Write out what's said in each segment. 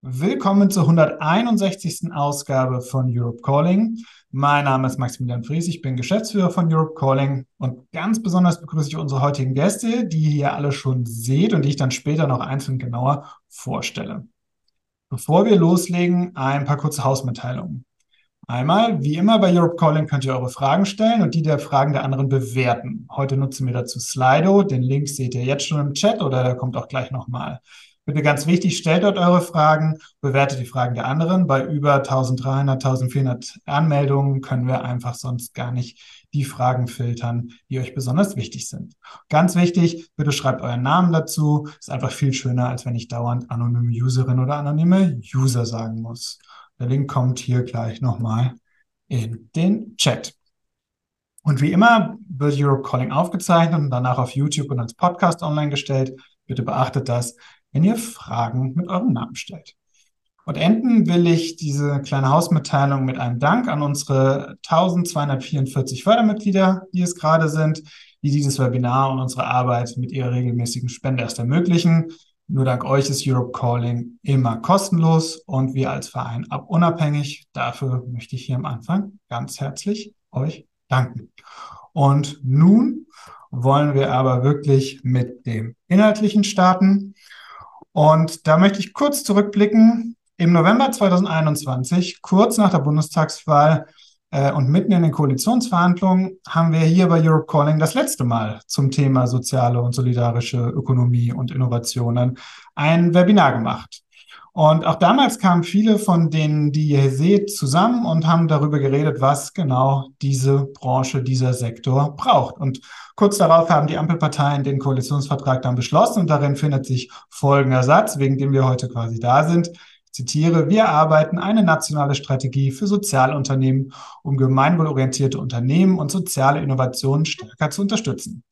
Willkommen zur 161. Ausgabe von Europe Calling. Mein Name ist Maximilian Fries, ich bin Geschäftsführer von Europe Calling und ganz besonders begrüße ich unsere heutigen Gäste, die ihr hier alle schon seht und die ich dann später noch einzeln genauer vorstelle. Bevor wir loslegen, ein paar kurze Hausmitteilungen. Einmal, wie immer bei Europe Calling könnt ihr eure Fragen stellen und die der Fragen der anderen bewerten. Heute nutzen wir dazu Slido. Den Link seht ihr jetzt schon im Chat oder der kommt auch gleich nochmal. Bitte ganz wichtig, stellt dort eure Fragen, bewertet die Fragen der anderen. Bei über 1300, 1400 Anmeldungen können wir einfach sonst gar nicht die Fragen filtern, die euch besonders wichtig sind. Ganz wichtig, bitte schreibt euren Namen dazu. Ist einfach viel schöner, als wenn ich dauernd anonyme Userin oder anonyme User sagen muss. Der Link kommt hier gleich nochmal in den Chat. Und wie immer wird Europe Calling aufgezeichnet und danach auf YouTube und als Podcast online gestellt. Bitte beachtet das wenn ihr Fragen mit eurem Namen stellt. Und enden will ich diese kleine Hausmitteilung mit einem Dank an unsere 1244 Fördermitglieder, die es gerade sind, die dieses Webinar und unsere Arbeit mit ihrer regelmäßigen Spende erst ermöglichen. Nur dank euch ist Europe Calling immer kostenlos und wir als Verein abunabhängig. Dafür möchte ich hier am Anfang ganz herzlich euch danken. Und nun wollen wir aber wirklich mit dem Inhaltlichen starten. Und da möchte ich kurz zurückblicken. Im November 2021, kurz nach der Bundestagswahl äh, und mitten in den Koalitionsverhandlungen, haben wir hier bei Europe Calling das letzte Mal zum Thema soziale und solidarische Ökonomie und Innovationen ein Webinar gemacht. Und auch damals kamen viele von denen, die ihr seht, zusammen und haben darüber geredet, was genau diese Branche, dieser Sektor braucht. Und kurz darauf haben die Ampelparteien den Koalitionsvertrag dann beschlossen und darin findet sich folgender Satz, wegen dem wir heute quasi da sind. Ich zitiere, wir arbeiten eine nationale Strategie für Sozialunternehmen, um gemeinwohlorientierte Unternehmen und soziale Innovationen stärker zu unterstützen.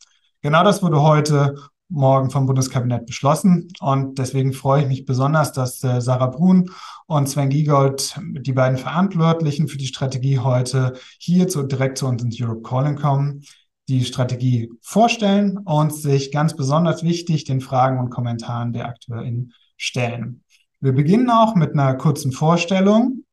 Genau das wurde heute morgen vom Bundeskabinett beschlossen. Und deswegen freue ich mich besonders, dass äh, Sarah Brun und Sven Giegold, die beiden Verantwortlichen für die Strategie heute hier zu, direkt zu uns ins Europe Calling kommen, die Strategie vorstellen und sich ganz besonders wichtig den Fragen und Kommentaren der AkteurInnen stellen. Wir beginnen auch mit einer kurzen Vorstellung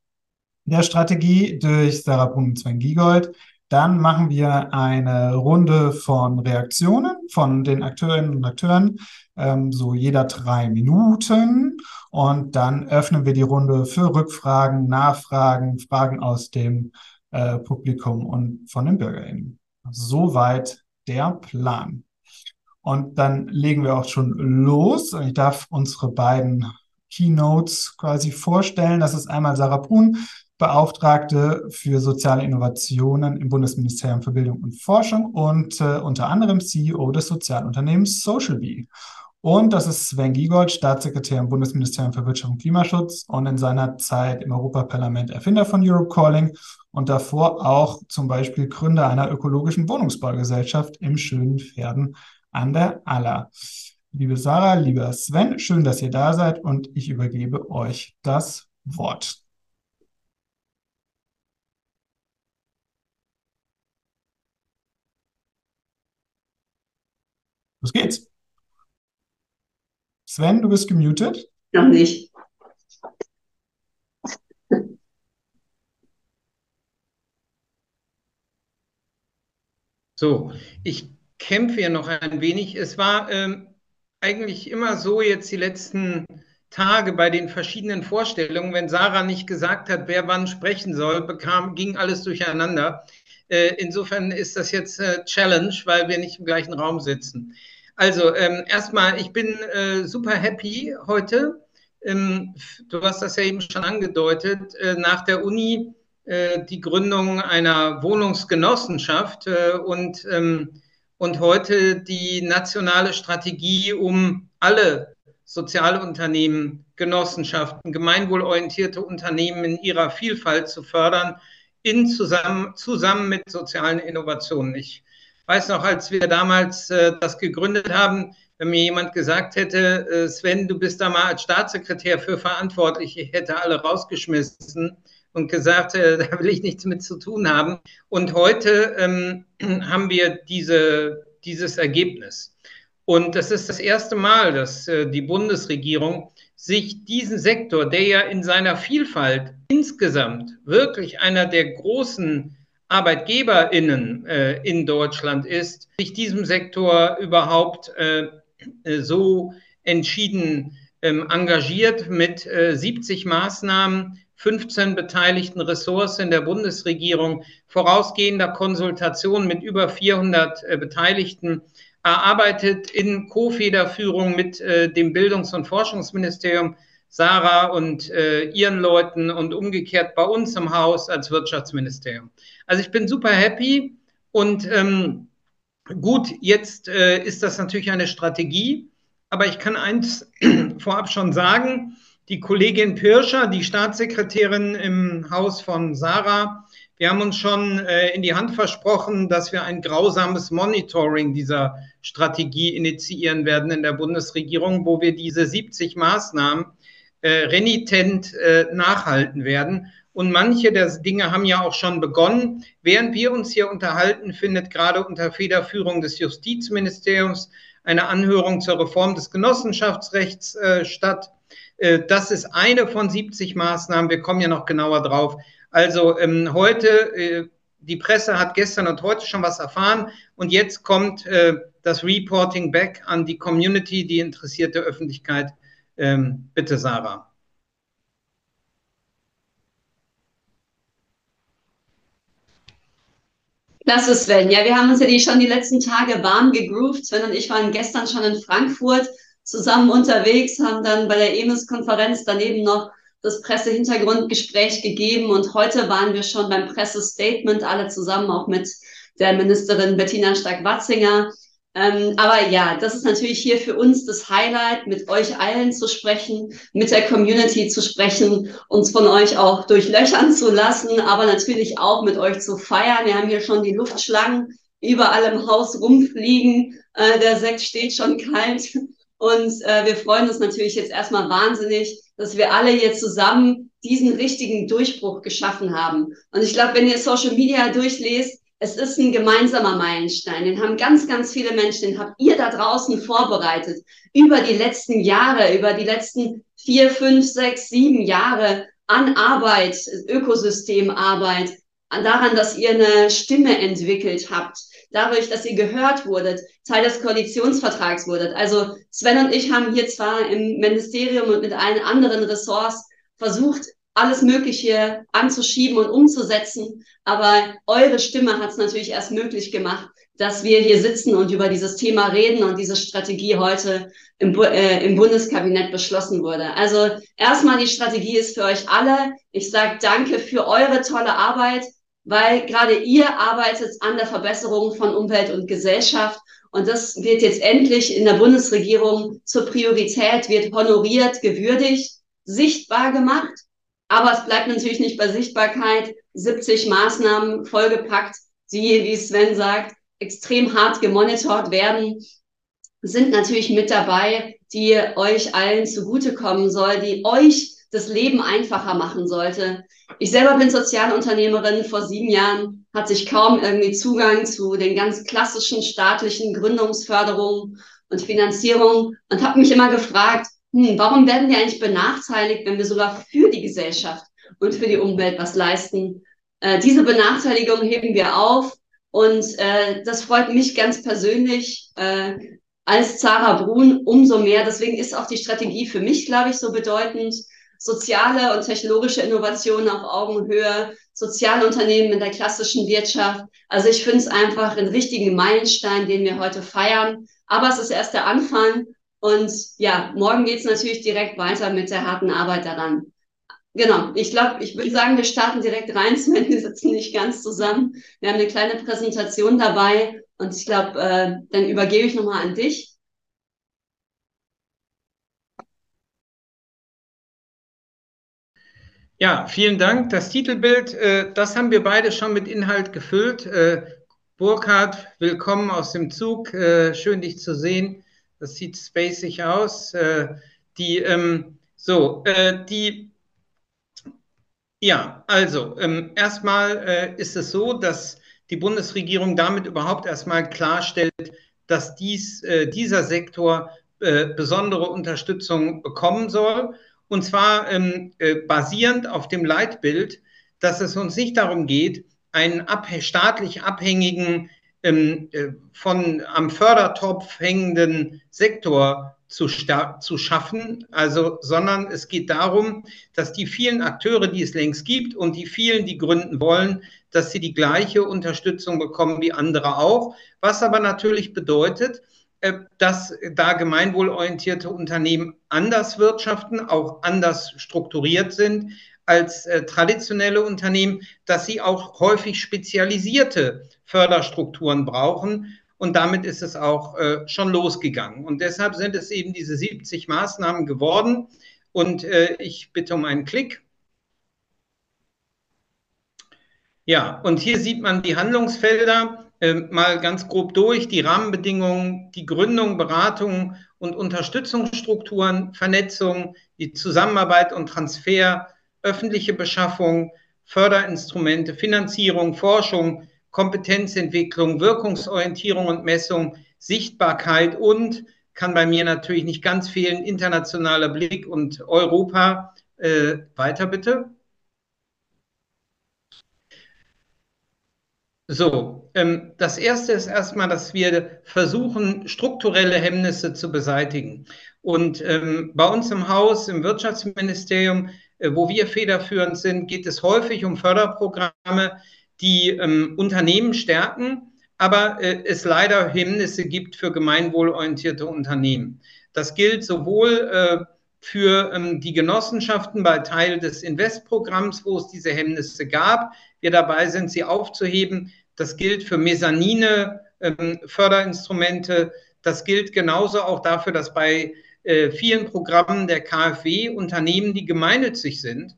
der Strategie durch Sarah Brun und Sven Giegold. Dann machen wir eine Runde von Reaktionen von den Akteurinnen und Akteuren, ähm, so jeder drei Minuten. Und dann öffnen wir die Runde für Rückfragen, Nachfragen, Fragen aus dem äh, Publikum und von den BürgerInnen. Soweit der Plan. Und dann legen wir auch schon los. Ich darf unsere beiden Keynotes quasi vorstellen. Das ist einmal Sarah Brun, Beauftragte für soziale Innovationen im Bundesministerium für Bildung und Forschung und äh, unter anderem CEO des Sozialunternehmens SocialBee. Und das ist Sven Giegold, Staatssekretär im Bundesministerium für Wirtschaft und Klimaschutz und in seiner Zeit im Europaparlament Erfinder von Europe Calling und davor auch zum Beispiel Gründer einer ökologischen Wohnungsbaugesellschaft im schönen Pferden an der Aller. Liebe Sarah, lieber Sven, schön, dass ihr da seid und ich übergebe euch das Wort. Los geht's. Sven, du bist gemutet. Noch nicht. So, ich kämpfe ja noch ein wenig. Es war ähm, eigentlich immer so jetzt die letzten Tage bei den verschiedenen Vorstellungen, wenn Sarah nicht gesagt hat, wer wann sprechen soll, bekam, ging alles durcheinander. Äh, insofern ist das jetzt äh, Challenge, weil wir nicht im gleichen Raum sitzen. Also ähm, erstmal, ich bin äh, super happy heute. Ähm, du hast das ja eben schon angedeutet, äh, nach der Uni äh, die Gründung einer Wohnungsgenossenschaft äh, und, ähm, und heute die nationale Strategie, um alle Sozialunternehmen, Genossenschaften, gemeinwohlorientierte Unternehmen in ihrer Vielfalt zu fördern, in zusammen, zusammen mit sozialen Innovationen. Ich weiß noch, als wir damals äh, das gegründet haben, wenn mir jemand gesagt hätte, äh, Sven, du bist da mal als Staatssekretär für verantwortlich, ich hätte alle rausgeschmissen und gesagt, äh, da will ich nichts mit zu tun haben. Und heute ähm, haben wir diese, dieses Ergebnis. Und das ist das erste Mal, dass äh, die Bundesregierung sich diesen Sektor, der ja in seiner Vielfalt insgesamt wirklich einer der großen ArbeitgeberInnen äh, in Deutschland ist, sich diesem Sektor überhaupt äh, äh so entschieden ähm, engagiert mit äh, 70 Maßnahmen, 15 beteiligten Ressorts in der Bundesregierung, vorausgehender Konsultation mit über 400 äh, Beteiligten, erarbeitet in Co-Federführung mit äh, dem Bildungs- und Forschungsministerium, Sarah und äh, ihren Leuten und umgekehrt bei uns im Haus als Wirtschaftsministerium. Also ich bin super happy und ähm, gut, jetzt äh, ist das natürlich eine Strategie, aber ich kann eins vorab schon sagen, die Kollegin Pirscher, die Staatssekretärin im Haus von Sarah, wir haben uns schon äh, in die Hand versprochen, dass wir ein grausames Monitoring dieser Strategie initiieren werden in der Bundesregierung, wo wir diese 70 Maßnahmen äh, renitent äh, nachhalten werden. Und manche der Dinge haben ja auch schon begonnen. Während wir uns hier unterhalten, findet gerade unter Federführung des Justizministeriums eine Anhörung zur Reform des Genossenschaftsrechts äh, statt. Äh, das ist eine von 70 Maßnahmen. Wir kommen ja noch genauer drauf. Also ähm, heute, äh, die Presse hat gestern und heute schon was erfahren und jetzt kommt äh, das Reporting back an die Community, die interessierte Öffentlichkeit. Ähm, bitte, Sarah. Klasse, Sven. Ja, wir haben uns ja die, schon die letzten Tage warm gegroovt. Sven und ich waren gestern schon in Frankfurt zusammen unterwegs, haben dann bei der EMIS-Konferenz daneben noch das Pressehintergrundgespräch gegeben und heute waren wir schon beim Pressestatement, alle zusammen auch mit der Ministerin Bettina Stark-Watzinger. Ähm, aber ja, das ist natürlich hier für uns das Highlight, mit euch allen zu sprechen, mit der Community zu sprechen, uns von euch auch durchlöchern zu lassen, aber natürlich auch mit euch zu feiern. Wir haben hier schon die Luftschlangen überall im Haus rumfliegen. Äh, der Sekt steht schon kalt. Und äh, wir freuen uns natürlich jetzt erstmal wahnsinnig, dass wir alle hier zusammen diesen richtigen Durchbruch geschaffen haben. Und ich glaube, wenn ihr Social Media durchlest, es ist ein gemeinsamer Meilenstein. Den haben ganz, ganz viele Menschen, den habt ihr da draußen vorbereitet. Über die letzten Jahre, über die letzten vier, fünf, sechs, sieben Jahre an Arbeit, Ökosystemarbeit, daran, dass ihr eine Stimme entwickelt habt, dadurch, dass ihr gehört wurdet, Teil des Koalitionsvertrags wurdet. Also Sven und ich haben hier zwar im Ministerium und mit allen anderen Ressorts versucht, alles Mögliche anzuschieben und umzusetzen, aber eure Stimme hat es natürlich erst möglich gemacht, dass wir hier sitzen und über dieses Thema reden und diese Strategie heute im, äh, im Bundeskabinett beschlossen wurde. Also erstmal die Strategie ist für euch alle. Ich sage danke für eure tolle Arbeit weil gerade ihr arbeitet an der Verbesserung von Umwelt und Gesellschaft. Und das wird jetzt endlich in der Bundesregierung zur Priorität, wird honoriert, gewürdigt, sichtbar gemacht. Aber es bleibt natürlich nicht bei Sichtbarkeit. 70 Maßnahmen vollgepackt, die, wie Sven sagt, extrem hart gemonitort werden, sind natürlich mit dabei, die euch allen zugutekommen soll, die euch das Leben einfacher machen sollte. Ich selber bin Sozialunternehmerin. Vor sieben Jahren hatte ich kaum irgendwie Zugang zu den ganz klassischen staatlichen Gründungsförderungen und Finanzierungen und habe mich immer gefragt, hm, warum werden wir eigentlich benachteiligt, wenn wir sogar für die Gesellschaft und für die Umwelt was leisten? Äh, diese Benachteiligung heben wir auf und äh, das freut mich ganz persönlich äh, als Zara Brun umso mehr. Deswegen ist auch die Strategie für mich, glaube ich, so bedeutend soziale und technologische Innovationen auf Augenhöhe, Sozialunternehmen in der klassischen Wirtschaft. Also ich finde es einfach einen richtigen Meilenstein, den wir heute feiern. Aber es ist erst der Anfang. Und ja, morgen geht es natürlich direkt weiter mit der harten Arbeit daran. Genau, ich glaube, ich würde sagen, wir starten direkt rein, Sven. Wir sitzen nicht ganz zusammen. Wir haben eine kleine Präsentation dabei und ich glaube, äh, dann übergebe ich nochmal an dich. Ja, vielen Dank. Das Titelbild, äh, das haben wir beide schon mit Inhalt gefüllt. Äh, Burkhard, willkommen aus dem Zug. Äh, schön, dich zu sehen. Das sieht spacig aus. Äh, die, ähm, so, äh, die, ja, also, ähm, erstmal äh, ist es so, dass die Bundesregierung damit überhaupt erstmal klarstellt, dass dies, dieser Sektor äh, besondere Unterstützung bekommen soll. Und zwar ähm, äh, basierend auf dem Leitbild, dass es uns nicht darum geht, einen ab staatlich abhängigen, ähm, äh, von am Fördertopf hängenden Sektor zu, zu schaffen, also, sondern es geht darum, dass die vielen Akteure, die es längst gibt und die vielen, die gründen wollen, dass sie die gleiche Unterstützung bekommen wie andere auch, was aber natürlich bedeutet, äh, dass da gemeinwohlorientierte Unternehmen anders wirtschaften, auch anders strukturiert sind als äh, traditionelle Unternehmen, dass sie auch häufig spezialisierte Förderstrukturen brauchen und damit ist es auch äh, schon losgegangen. Und deshalb sind es eben diese 70 Maßnahmen geworden. Und äh, ich bitte um einen Klick. Ja, und hier sieht man die Handlungsfelder äh, mal ganz grob durch, die Rahmenbedingungen, die Gründung, Beratung und Unterstützungsstrukturen, Vernetzung, die Zusammenarbeit und Transfer, öffentliche Beschaffung, Förderinstrumente, Finanzierung, Forschung, Kompetenzentwicklung, Wirkungsorientierung und Messung, Sichtbarkeit und kann bei mir natürlich nicht ganz fehlen, internationaler Blick und Europa. Äh, weiter bitte. So, ähm, das erste ist erstmal, dass wir versuchen, strukturelle Hemmnisse zu beseitigen. Und ähm, bei uns im Haus, im Wirtschaftsministerium, wo wir federführend sind, geht es häufig um Förderprogramme, die ähm, Unternehmen stärken, aber äh, es leider Hemmnisse gibt für gemeinwohlorientierte Unternehmen. Das gilt sowohl äh, für ähm, die Genossenschaften bei Teil des Investprogramms, wo es diese Hemmnisse gab. Wir dabei sind, sie aufzuheben. Das gilt für Mesanine, ähm, Förderinstrumente. Das gilt genauso auch dafür, dass bei äh, vielen Programmen der KfW Unternehmen, die gemeinnützig sind,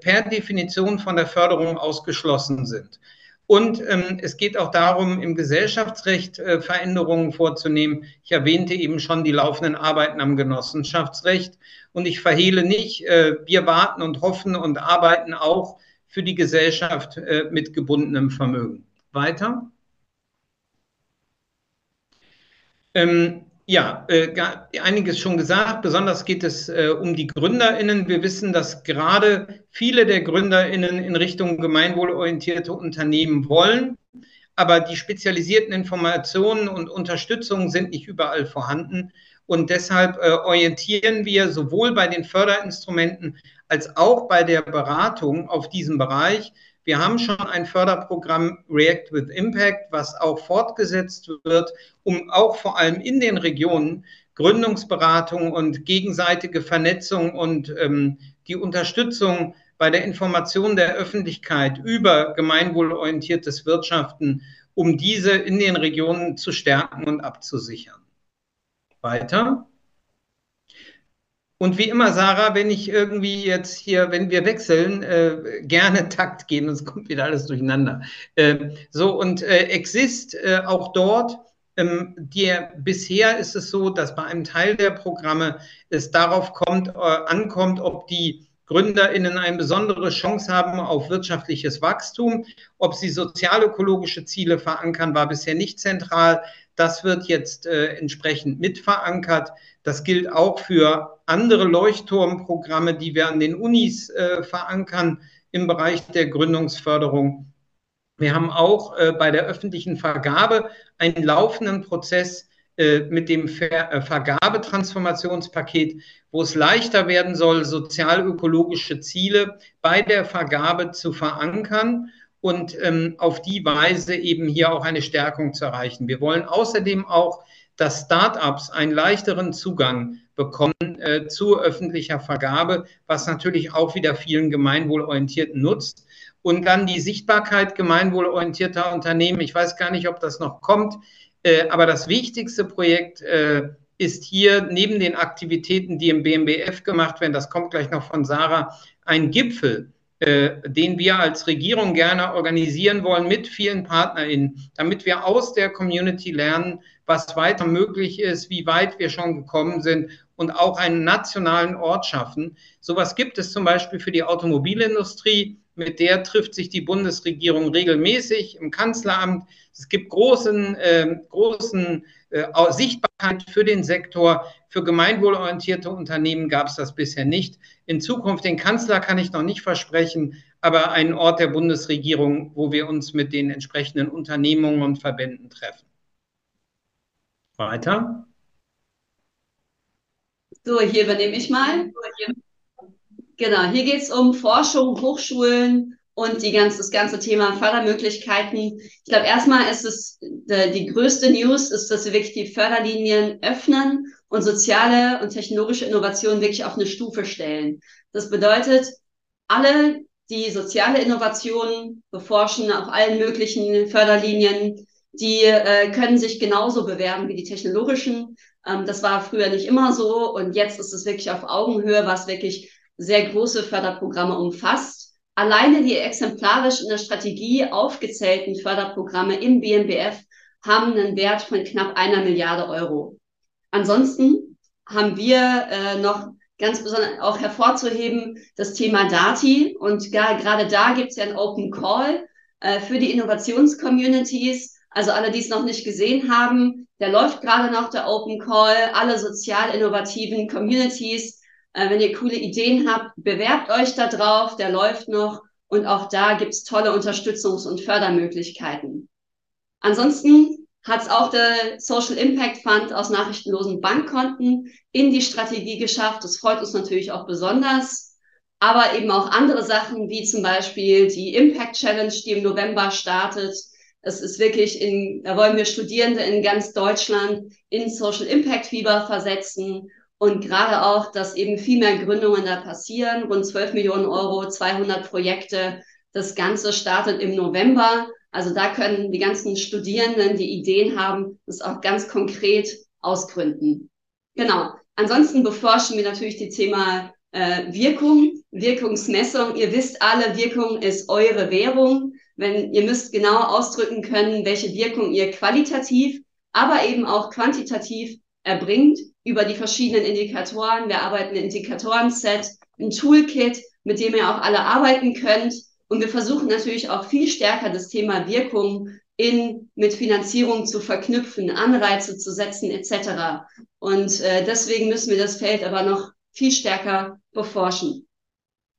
per Definition von der Förderung ausgeschlossen sind. Und ähm, es geht auch darum, im Gesellschaftsrecht äh, Veränderungen vorzunehmen. Ich erwähnte eben schon die laufenden Arbeiten am Genossenschaftsrecht. Und ich verhehle nicht, äh, wir warten und hoffen und arbeiten auch für die Gesellschaft äh, mit gebundenem Vermögen. Weiter. Ähm, ja, äh, einiges schon gesagt. Besonders geht es äh, um die GründerInnen. Wir wissen, dass gerade viele der GründerInnen in Richtung gemeinwohlorientierte Unternehmen wollen. Aber die spezialisierten Informationen und Unterstützung sind nicht überall vorhanden. Und deshalb äh, orientieren wir sowohl bei den Förderinstrumenten als auch bei der Beratung auf diesem Bereich, wir haben schon ein Förderprogramm React with Impact, was auch fortgesetzt wird, um auch vor allem in den Regionen Gründungsberatung und gegenseitige Vernetzung und ähm, die Unterstützung bei der Information der Öffentlichkeit über gemeinwohlorientiertes Wirtschaften, um diese in den Regionen zu stärken und abzusichern. Weiter. Und wie immer, Sarah, wenn ich irgendwie jetzt hier, wenn wir wechseln, äh, gerne Takt gehen, sonst kommt wieder alles durcheinander. Äh, so, und äh, Exist äh, auch dort. Ähm, der, bisher ist es so, dass bei einem Teil der Programme es darauf kommt, äh, ankommt, ob die GründerInnen eine besondere Chance haben auf wirtschaftliches Wachstum. Ob sie sozialökologische Ziele verankern, war bisher nicht zentral. Das wird jetzt äh, entsprechend mit verankert. Das gilt auch für andere Leuchtturmprogramme, die wir an den Unis äh, verankern im Bereich der Gründungsförderung. Wir haben auch äh, bei der öffentlichen Vergabe einen laufenden Prozess äh, mit dem Ver äh, Vergabetransformationspaket, wo es leichter werden soll, sozialökologische Ziele bei der Vergabe zu verankern und ähm, auf die Weise eben hier auch eine Stärkung zu erreichen. Wir wollen außerdem auch, dass Startups einen leichteren Zugang bekommen äh, zu öffentlicher Vergabe, was natürlich auch wieder vielen Gemeinwohlorientierten nutzt. Und dann die Sichtbarkeit gemeinwohlorientierter Unternehmen. Ich weiß gar nicht, ob das noch kommt, äh, aber das wichtigste Projekt äh, ist hier neben den Aktivitäten, die im BMBF gemacht werden, das kommt gleich noch von Sarah, ein Gipfel den wir als Regierung gerne organisieren wollen mit vielen PartnerInnen, damit wir aus der Community lernen, was weiter möglich ist, wie weit wir schon gekommen sind und auch einen nationalen Ort schaffen. Sowas gibt es zum Beispiel für die Automobilindustrie Mit der trifft sich die Bundesregierung regelmäßig im Kanzleramt. Es gibt großen, äh, großen äh, Sichtbarkeit für den Sektor. Für gemeinwohlorientierte Unternehmen gab es das bisher nicht. In Zukunft den Kanzler kann ich noch nicht versprechen, aber einen Ort der Bundesregierung, wo wir uns mit den entsprechenden Unternehmungen und Verbänden treffen. Weiter. So, hier übernehme ich mal. Genau, hier geht es um Forschung, Hochschulen und die ganz, das ganze Thema Fördermöglichkeiten. Ich glaube, erstmal ist es äh, die größte News, ist, dass wir wirklich die Förderlinien öffnen und soziale und technologische Innovationen wirklich auf eine Stufe stellen. Das bedeutet, alle, die soziale Innovationen beforschen auf allen möglichen Förderlinien, die äh, können sich genauso bewerben wie die technologischen. Ähm, das war früher nicht immer so und jetzt ist es wirklich auf Augenhöhe, was wirklich sehr große Förderprogramme umfasst. Alleine die exemplarisch in der Strategie aufgezählten Förderprogramme im BMBF haben einen Wert von knapp einer Milliarde Euro. Ansonsten haben wir äh, noch ganz besonders auch hervorzuheben das Thema Dati. Und gerade da gibt es ja einen Open Call äh, für die Innovationscommunities. Also alle, die es noch nicht gesehen haben, der läuft gerade noch der Open Call. Alle sozial innovativen Communities äh, wenn ihr coole Ideen habt, bewerbt euch da drauf, der läuft noch und auch da gibt's tolle Unterstützungs- und Fördermöglichkeiten. Ansonsten hat es auch der Social Impact Fund aus nachrichtenlosen Bankkonten in die Strategie geschafft. Das freut uns natürlich auch besonders. Aber eben auch andere Sachen, wie zum Beispiel die Impact Challenge, die im November startet. Es ist wirklich in, da wollen wir Studierende in ganz Deutschland in Social Impact Fieber versetzen und gerade auch, dass eben viel mehr Gründungen da passieren, rund 12 Millionen Euro, 200 Projekte. Das Ganze startet im November. Also da können die ganzen Studierenden, die Ideen haben, das auch ganz konkret ausgründen. Genau. Ansonsten beforschen wir natürlich die Thema äh, Wirkung, Wirkungsmessung. Ihr wisst alle, Wirkung ist eure Währung. Wenn ihr müsst genau ausdrücken können, welche Wirkung ihr qualitativ, aber eben auch quantitativ erbringt über die verschiedenen Indikatoren. Wir arbeiten ein Indikatoren-Set, ein Toolkit, mit dem ihr auch alle arbeiten könnt. Und wir versuchen natürlich auch viel stärker das Thema Wirkung in, mit Finanzierung zu verknüpfen, Anreize zu setzen etc. Und äh, deswegen müssen wir das Feld aber noch viel stärker beforschen.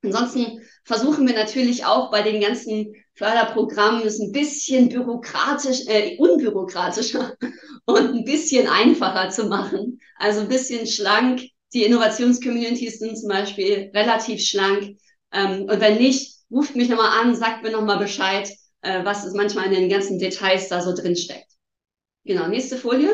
Ansonsten versuchen wir natürlich auch bei den ganzen Förderprogrammen es ein bisschen bürokratisch, äh, unbürokratischer und ein bisschen einfacher zu machen. Also ein bisschen schlank. Die Innovationscommunities sind zum Beispiel relativ schlank. Ähm, und wenn nicht, ruft mich nochmal an, sagt mir nochmal Bescheid, äh, was es manchmal in den ganzen Details da so drin steckt. Genau, nächste Folie.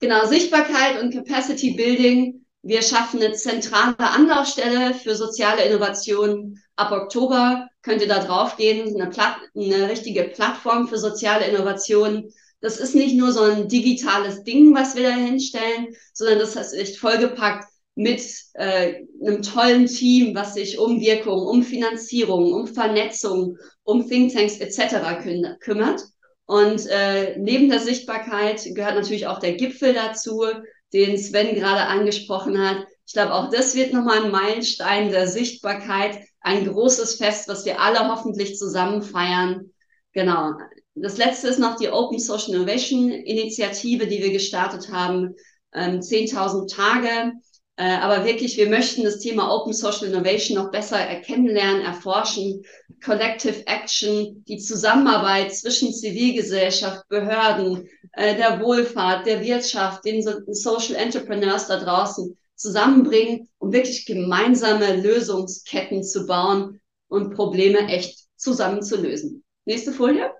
Genau, Sichtbarkeit und Capacity Building. Wir schaffen eine zentrale Anlaufstelle für soziale Innovationen. Ab Oktober könnt ihr da drauf gehen, eine, Platt eine richtige Plattform für soziale Innovationen. Das ist nicht nur so ein digitales Ding, was wir da hinstellen, sondern das ist echt vollgepackt mit äh, einem tollen Team, was sich um Wirkung, um Finanzierung, um Vernetzung, um Thinktanks etc. Kü kümmert. Und äh, neben der Sichtbarkeit gehört natürlich auch der Gipfel dazu, den Sven gerade angesprochen hat. Ich glaube, auch das wird nochmal ein Meilenstein der Sichtbarkeit, ein großes Fest, was wir alle hoffentlich zusammen feiern. Genau. Das letzte ist noch die Open Social Innovation Initiative, die wir gestartet haben. Ähm, 10.000 Tage. Äh, aber wirklich, wir möchten das Thema Open Social Innovation noch besser kennenlernen, erforschen. Collective Action, die Zusammenarbeit zwischen Zivilgesellschaft, Behörden, äh, der Wohlfahrt, der Wirtschaft, den Social Entrepreneurs da draußen zusammenbringen, um wirklich gemeinsame Lösungsketten zu bauen und Probleme echt zusammen zu lösen. Nächste Folie.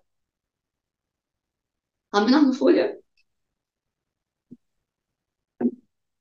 Haben wir noch eine Folie?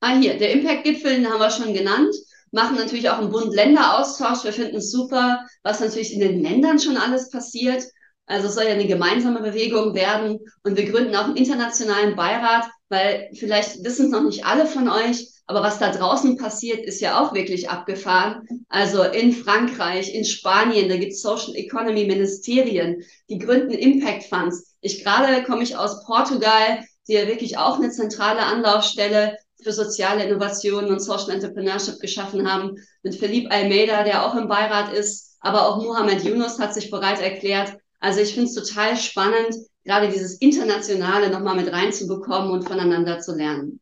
Ah, hier, der Impact-Gipfel, den haben wir schon genannt. Machen natürlich auch einen Bund-Länder-Austausch. Wir finden es super, was natürlich in den Ländern schon alles passiert. Also es soll ja eine gemeinsame Bewegung werden. Und wir gründen auch einen internationalen Beirat, weil vielleicht wissen es noch nicht alle von euch, aber was da draußen passiert, ist ja auch wirklich abgefahren. Also in Frankreich, in Spanien, da gibt es Social Economy Ministerien, die gründen Impact Funds. Ich gerade komme ich aus Portugal, die ja wirklich auch eine zentrale Anlaufstelle für soziale Innovationen und Social Entrepreneurship geschaffen haben, mit Philippe Almeida, der auch im Beirat ist, aber auch Mohamed Yunus hat sich bereit erklärt. Also ich finde es total spannend, gerade dieses Internationale nochmal mit reinzubekommen und voneinander zu lernen.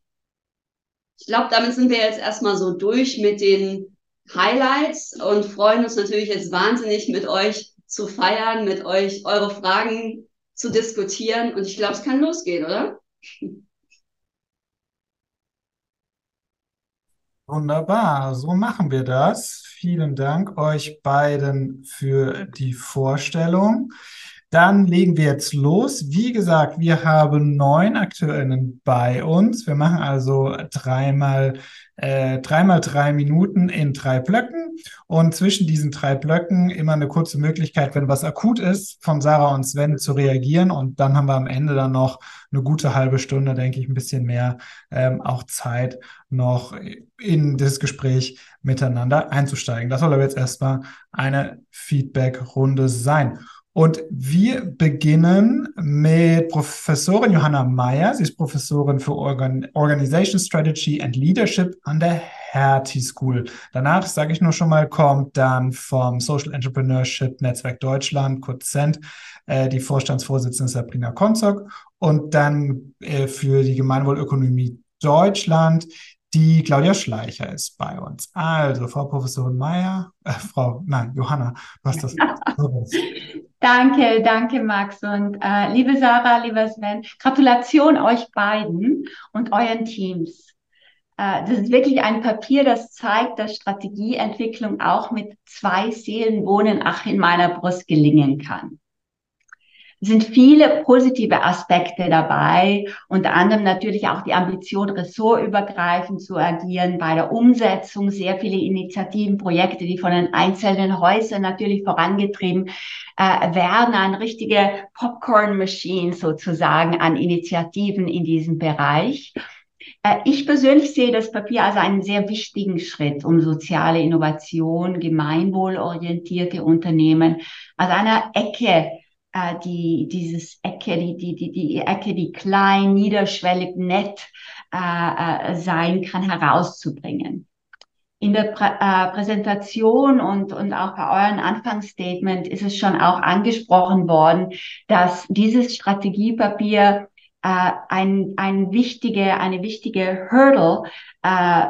Ich glaube, damit sind wir jetzt erstmal so durch mit den Highlights und freuen uns natürlich jetzt wahnsinnig mit euch zu feiern, mit euch eure Fragen zu diskutieren. Und ich glaube, es kann losgehen, oder? Wunderbar, so machen wir das. Vielen Dank euch beiden für die Vorstellung. Dann legen wir jetzt los. Wie gesagt, wir haben neun AkteurInnen bei uns. Wir machen also dreimal, äh, dreimal drei Minuten in drei Blöcken und zwischen diesen drei Blöcken immer eine kurze Möglichkeit, wenn was akut ist, von Sarah und Sven zu reagieren. Und dann haben wir am Ende dann noch eine gute halbe Stunde, denke ich, ein bisschen mehr ähm, auch Zeit, noch in das Gespräch miteinander einzusteigen. Das soll aber jetzt erstmal eine Feedback-Runde sein. Und wir beginnen mit Professorin Johanna Meyer. Sie ist Professorin für Organ Organization Strategy and Leadership an der Hertie School. Danach, sage ich nur schon mal, kommt dann vom Social Entrepreneurship Netzwerk Deutschland, kurz CENT, äh, die Vorstandsvorsitzende Sabrina Konzog und dann äh, für die Gemeinwohlökonomie Deutschland die Claudia Schleicher ist bei uns. Also, Frau Professorin Meyer, äh, Frau, nein, Johanna, was das? danke, danke, Max. Und äh, liebe Sarah, lieber Sven, Gratulation euch beiden und euren Teams. Äh, das ist wirklich ein Papier, das zeigt, dass Strategieentwicklung auch mit zwei Seelenwohnen ach in meiner Brust gelingen kann sind viele positive Aspekte dabei, unter anderem natürlich auch die Ambition, ressortübergreifend zu agieren, bei der Umsetzung sehr viele Initiativen, Projekte, die von den einzelnen Häusern natürlich vorangetrieben äh, werden, eine richtige Popcorn-Machine sozusagen an Initiativen in diesem Bereich. Äh, ich persönlich sehe das Papier als einen sehr wichtigen Schritt, um soziale Innovation, gemeinwohlorientierte Unternehmen als einer Ecke äh, die, dieses Ecke, die, die, die, die Ecke, die klein, niederschwellig, nett äh, äh, sein kann, herauszubringen. In der Prä äh, Präsentation und, und auch bei euren Anfangsstatement ist es schon auch angesprochen worden, dass dieses Strategiepapier äh, ein, ein wichtige, eine wichtige Hurdle äh,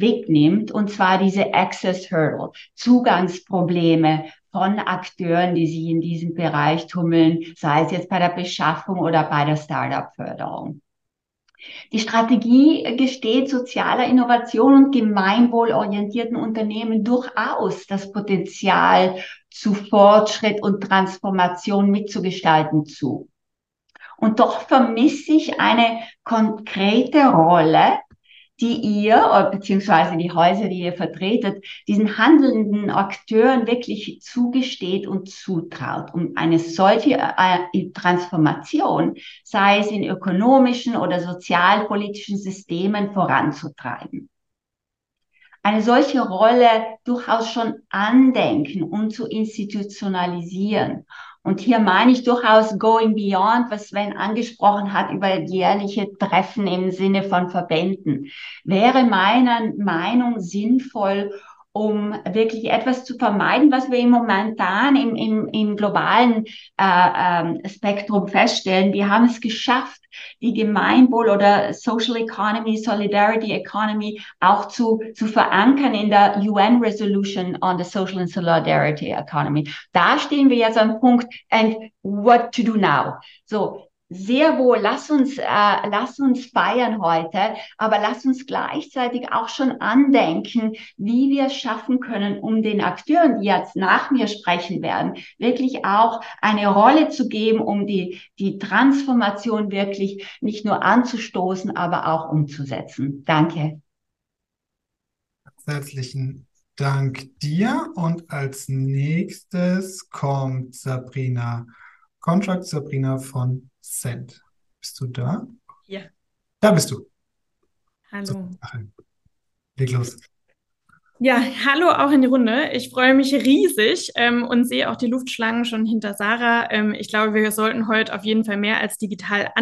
wegnimmt, und zwar diese Access Hurdle, Zugangsprobleme von Akteuren, die sich in diesem Bereich tummeln, sei es jetzt bei der Beschaffung oder bei der Startup-Förderung. Die Strategie gesteht sozialer Innovation und gemeinwohlorientierten Unternehmen durchaus das Potenzial zu Fortschritt und Transformation mitzugestalten zu. Und doch vermisse ich eine konkrete Rolle die ihr, beziehungsweise die Häuser, die ihr vertretet, diesen handelnden Akteuren wirklich zugesteht und zutraut, um eine solche äh, Transformation, sei es in ökonomischen oder sozialpolitischen Systemen, voranzutreiben. Eine solche Rolle durchaus schon andenken und zu institutionalisieren und hier meine ich durchaus going beyond, was Sven angesprochen hat über jährliche Treffen im Sinne von Verbänden. Wäre meiner Meinung sinnvoll, um wirklich etwas zu vermeiden, was wir im momentan im, im, im globalen äh, ähm, Spektrum feststellen. Wir haben es geschafft, die Gemeinwohl- oder Social Economy, Solidarity Economy auch zu, zu verankern in der UN Resolution on the Social and Solidarity Economy. Da stehen wir jetzt am Punkt, and what to do now? So, sehr wohl, lass uns, äh, lass uns feiern heute, aber lass uns gleichzeitig auch schon andenken, wie wir es schaffen können, um den Akteuren, die jetzt nach mir sprechen werden, wirklich auch eine Rolle zu geben, um die, die Transformation wirklich nicht nur anzustoßen, aber auch umzusetzen. Danke. Herzlichen Dank dir. Und als nächstes kommt Sabrina Contract, Sabrina von Cent. Bist du da? Ja. Da bist du. Hallo. So, leg los. Ja, hallo auch in die Runde. Ich freue mich riesig ähm, und sehe auch die Luftschlangen schon hinter Sarah. Ähm, ich glaube, wir sollten heute auf jeden Fall mehr als digital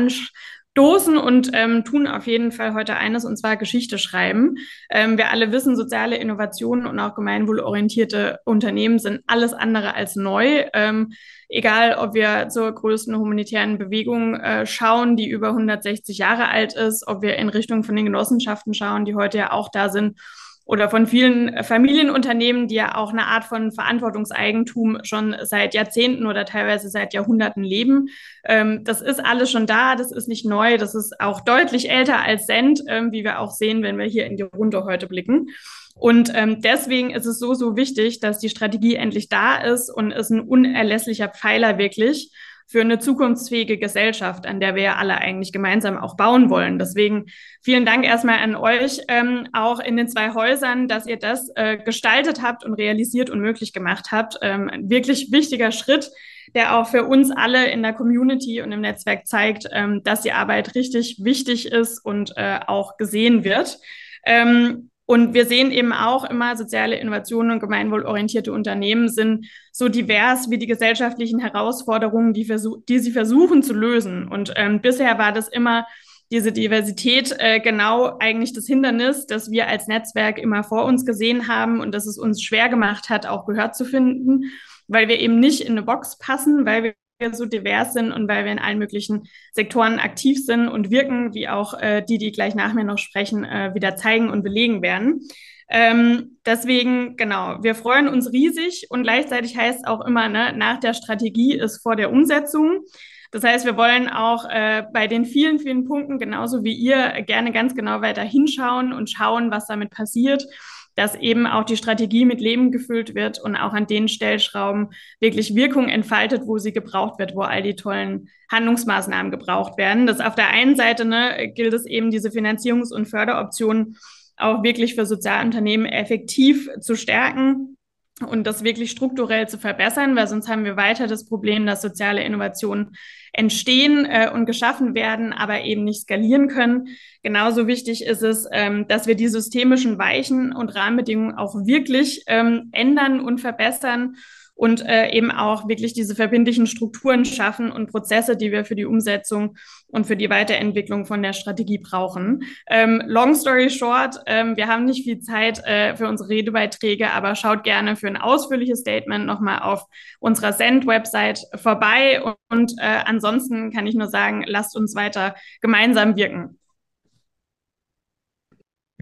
stoßen und ähm, tun auf jeden Fall heute eines, und zwar Geschichte schreiben. Ähm, wir alle wissen, soziale Innovationen und auch gemeinwohlorientierte Unternehmen sind alles andere als neu. Ähm, egal, ob wir zur größten humanitären Bewegung äh, schauen, die über 160 Jahre alt ist, ob wir in Richtung von den Genossenschaften schauen, die heute ja auch da sind oder von vielen Familienunternehmen, die ja auch eine Art von Verantwortungseigentum schon seit Jahrzehnten oder teilweise seit Jahrhunderten leben. Ähm, das ist alles schon da, das ist nicht neu, das ist auch deutlich älter als Cent, ähm, wie wir auch sehen, wenn wir hier in die Runde heute blicken. Und ähm, deswegen ist es so, so wichtig, dass die Strategie endlich da ist und ist ein unerlässlicher Pfeiler wirklich für eine zukunftsfähige Gesellschaft, an der wir alle eigentlich gemeinsam auch bauen wollen. Deswegen vielen Dank erstmal an euch, ähm, auch in den zwei Häusern, dass ihr das äh, gestaltet habt und realisiert und möglich gemacht habt. Ähm, ein wirklich wichtiger Schritt, der auch für uns alle in der Community und im Netzwerk zeigt, ähm, dass die Arbeit richtig wichtig ist und äh, auch gesehen wird. Ähm, und wir sehen eben auch immer, soziale Innovationen und gemeinwohlorientierte Unternehmen sind so divers wie die gesellschaftlichen Herausforderungen, die, die sie versuchen zu lösen. Und ähm, bisher war das immer diese Diversität äh, genau eigentlich das Hindernis, das wir als Netzwerk immer vor uns gesehen haben und das es uns schwer gemacht hat, auch Gehör zu finden, weil wir eben nicht in eine Box passen, weil wir so divers sind und weil wir in allen möglichen Sektoren aktiv sind und wirken, wie auch äh, die, die gleich nach mir noch sprechen, äh, wieder zeigen und belegen werden. Ähm, deswegen, genau, wir freuen uns riesig und gleichzeitig heißt auch immer, ne, nach der Strategie ist vor der Umsetzung. Das heißt, wir wollen auch äh, bei den vielen, vielen Punkten, genauso wie ihr, gerne ganz genau weiter hinschauen und schauen, was damit passiert dass eben auch die Strategie mit Leben gefüllt wird und auch an den Stellschrauben wirklich Wirkung entfaltet, wo sie gebraucht wird, wo all die tollen Handlungsmaßnahmen gebraucht werden. Das auf der einen Seite ne, gilt es eben, diese Finanzierungs- und Förderoptionen auch wirklich für Sozialunternehmen effektiv zu stärken und das wirklich strukturell zu verbessern, weil sonst haben wir weiter das Problem, dass soziale Innovationen entstehen äh, und geschaffen werden, aber eben nicht skalieren können. Genauso wichtig ist es, ähm, dass wir die systemischen Weichen und Rahmenbedingungen auch wirklich ähm, ändern und verbessern und äh, eben auch wirklich diese verbindlichen Strukturen schaffen und Prozesse, die wir für die Umsetzung und für die Weiterentwicklung von der Strategie brauchen. Ähm, long story short, ähm, wir haben nicht viel Zeit äh, für unsere Redebeiträge, aber schaut gerne für ein ausführliches Statement nochmal auf unserer Send-Website vorbei und, und äh, ansonsten kann ich nur sagen, lasst uns weiter gemeinsam wirken.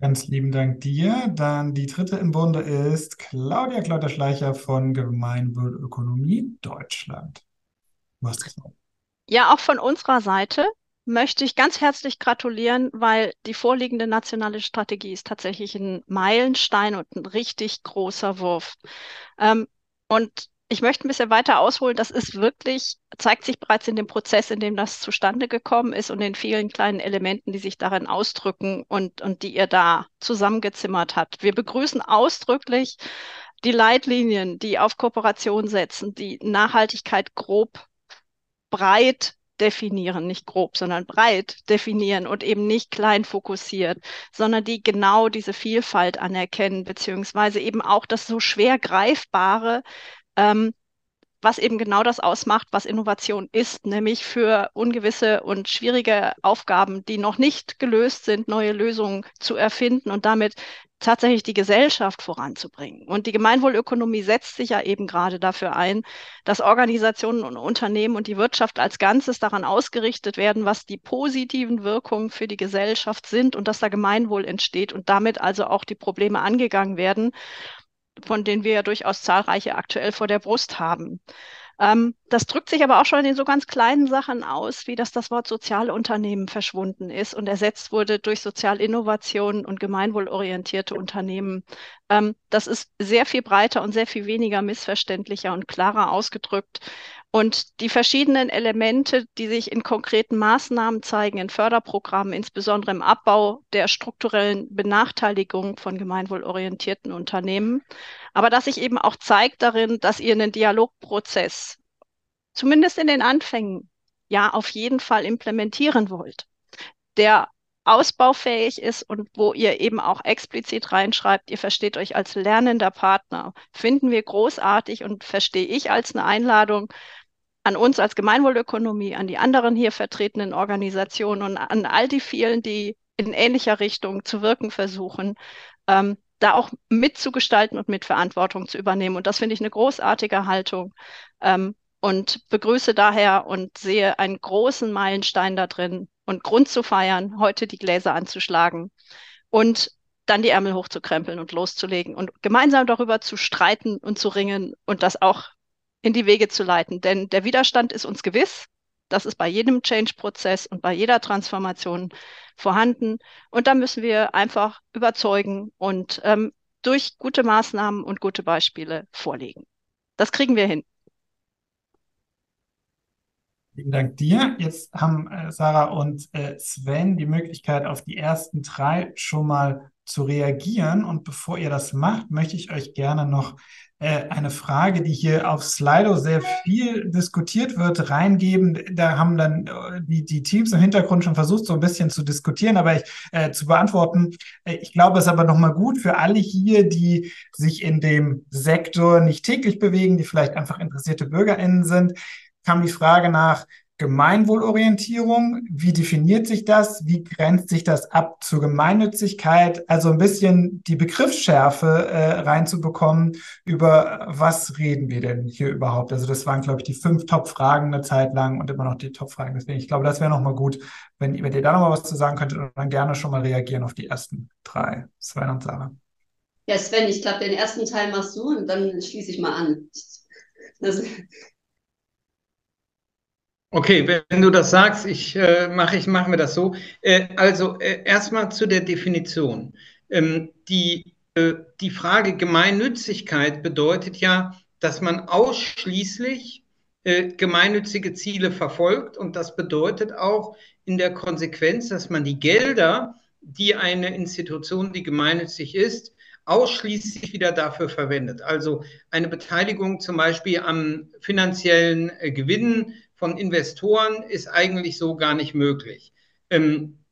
Ganz lieben Dank dir. Dann die dritte im Bunde ist Claudia Klauter-Schleicher von Gemeinwohlökonomie Deutschland. Was das? Ja, auch von unserer Seite möchte ich ganz herzlich gratulieren, weil die vorliegende nationale Strategie ist tatsächlich ein Meilenstein und ein richtig großer Wurf. Ähm, und ich möchte ein bisschen weiter ausholen. Das ist wirklich, zeigt sich bereits in dem Prozess, in dem das zustande gekommen ist und den vielen kleinen Elementen, die sich darin ausdrücken und, und die ihr da zusammengezimmert habt. Wir begrüßen ausdrücklich die Leitlinien, die auf Kooperation setzen, die Nachhaltigkeit grob, breit definieren, nicht grob, sondern breit definieren und eben nicht klein fokussiert, sondern die genau diese Vielfalt anerkennen, beziehungsweise eben auch das so schwer greifbare ähm, was eben genau das ausmacht, was Innovation ist, nämlich für ungewisse und schwierige Aufgaben, die noch nicht gelöst sind, neue Lösungen zu erfinden und damit tatsächlich die Gesellschaft voranzubringen. Und die Gemeinwohlökonomie setzt sich ja eben gerade dafür ein, dass Organisationen und Unternehmen und die Wirtschaft als Ganzes daran ausgerichtet werden, was die positiven Wirkungen für die Gesellschaft sind und dass da Gemeinwohl entsteht und damit also auch die Probleme angegangen werden von denen wir ja durchaus zahlreiche aktuell vor der Brust haben. Ähm, das drückt sich aber auch schon in so ganz kleinen Sachen aus, wie dass das Wort Sozialunternehmen verschwunden ist und ersetzt wurde durch Sozialinnovationen und gemeinwohlorientierte Unternehmen. Ähm, das ist sehr viel breiter und sehr viel weniger missverständlicher und klarer ausgedrückt. Und die verschiedenen Elemente, die sich in konkreten Maßnahmen zeigen, in Förderprogrammen, insbesondere im Abbau der strukturellen Benachteiligung von gemeinwohlorientierten Unternehmen, aber dass sich eben auch zeigt darin, dass ihr einen Dialogprozess, zumindest in den Anfängen, ja auf jeden Fall implementieren wollt, der ausbaufähig ist und wo ihr eben auch explizit reinschreibt, ihr versteht euch als lernender Partner, finden wir großartig und verstehe ich als eine Einladung, an uns als Gemeinwohlökonomie, an die anderen hier vertretenen Organisationen und an all die vielen, die in ähnlicher Richtung zu wirken versuchen, ähm, da auch mitzugestalten und mit Verantwortung zu übernehmen. Und das finde ich eine großartige Haltung ähm, und begrüße daher und sehe einen großen Meilenstein da drin und Grund zu feiern, heute die Gläser anzuschlagen und dann die Ärmel hochzukrempeln und loszulegen und gemeinsam darüber zu streiten und zu ringen und das auch in die Wege zu leiten. Denn der Widerstand ist uns gewiss. Das ist bei jedem Change-Prozess und bei jeder Transformation vorhanden. Und da müssen wir einfach überzeugen und ähm, durch gute Maßnahmen und gute Beispiele vorlegen. Das kriegen wir hin. Vielen Dank dir. Jetzt haben äh, Sarah und äh, Sven die Möglichkeit, auf die ersten drei schon mal zu reagieren. Und bevor ihr das macht, möchte ich euch gerne noch äh, eine Frage, die hier auf Slido sehr viel diskutiert wird, reingeben. Da haben dann äh, die, die Teams im Hintergrund schon versucht, so ein bisschen zu diskutieren, aber ich, äh, zu beantworten. Äh, ich glaube, es ist aber nochmal gut für alle hier, die sich in dem Sektor nicht täglich bewegen, die vielleicht einfach interessierte BürgerInnen sind, kam die Frage nach, Gemeinwohlorientierung. Wie definiert sich das? Wie grenzt sich das ab zur Gemeinnützigkeit? Also ein bisschen die Begriffsschärfe äh, reinzubekommen, über was reden wir denn hier überhaupt? Also das waren, glaube ich, die fünf Top-Fragen eine Zeit lang und immer noch die Top-Fragen. Deswegen, ich glaube, das wäre nochmal gut, wenn, wenn ihr da nochmal was zu sagen könntet und dann gerne schon mal reagieren auf die ersten drei. Sven und Sarah. Ja, Sven, ich glaube, den ersten Teil machst du und dann schließe ich mal an. Also, Okay, wenn du das sagst, ich äh, mache ich mache mir das so. Äh, also äh, erstmal zu der Definition. Ähm, die, äh, die Frage Gemeinnützigkeit bedeutet ja, dass man ausschließlich äh, gemeinnützige Ziele verfolgt und das bedeutet auch in der Konsequenz, dass man die Gelder, die eine Institution, die gemeinnützig ist, ausschließlich wieder dafür verwendet. Also eine Beteiligung zum Beispiel am finanziellen äh, Gewinn von Investoren ist eigentlich so gar nicht möglich. Ähm,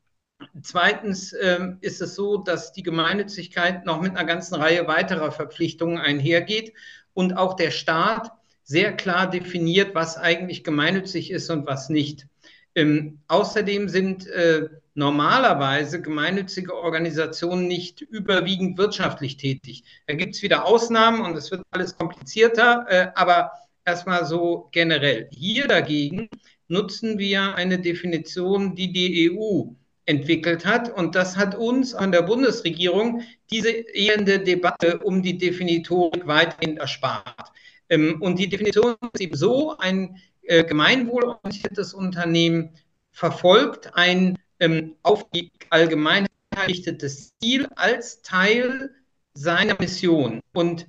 zweitens ähm, ist es so, dass die Gemeinnützigkeit noch mit einer ganzen Reihe weiterer Verpflichtungen einhergeht und auch der Staat sehr klar definiert, was eigentlich gemeinnützig ist und was nicht. Ähm, außerdem sind äh, normalerweise gemeinnützige Organisationen nicht überwiegend wirtschaftlich tätig. Da gibt es wieder Ausnahmen und es wird alles komplizierter, äh, aber erstmal so generell. Hier dagegen nutzen wir eine Definition, die die EU entwickelt hat. Und das hat uns an der Bundesregierung diese ehende Debatte um die Definitorik weitgehend erspart. Ähm, und die Definition ist eben so, ein äh, gemeinwohlorientiertes Unternehmen verfolgt ein ähm, auf die Allgemeinheit gerichtetes Ziel als Teil seiner Mission. Und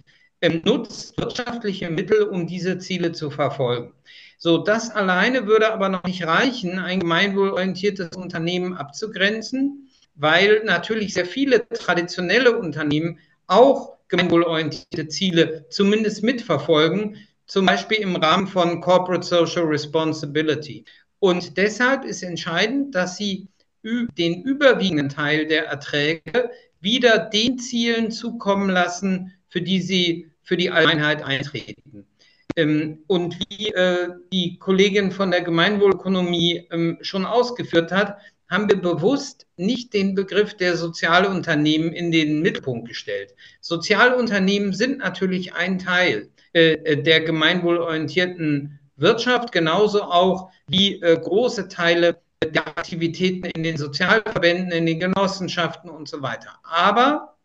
nutzt wirtschaftliche Mittel, um diese Ziele zu verfolgen. So, das alleine würde aber noch nicht reichen, ein gemeinwohlorientiertes Unternehmen abzugrenzen, weil natürlich sehr viele traditionelle Unternehmen auch gemeinwohlorientierte Ziele zumindest mitverfolgen, zum Beispiel im Rahmen von Corporate Social Responsibility. Und deshalb ist entscheidend, dass sie den überwiegenden Teil der Erträge wieder den Zielen zukommen lassen, für die sie für die Allgemeinheit eintreten. Ähm, und wie äh, die Kollegin von der Gemeinwohlökonomie ähm, schon ausgeführt hat, haben wir bewusst nicht den Begriff der Sozialunternehmen in den Mittelpunkt gestellt. Sozialunternehmen sind natürlich ein Teil äh, äh der gemeinwohlorientierten Wirtschaft, genauso auch wie große Teile der Aktivitäten in den Sozialverbänden, in den Genossenschaften und so weiter. Aber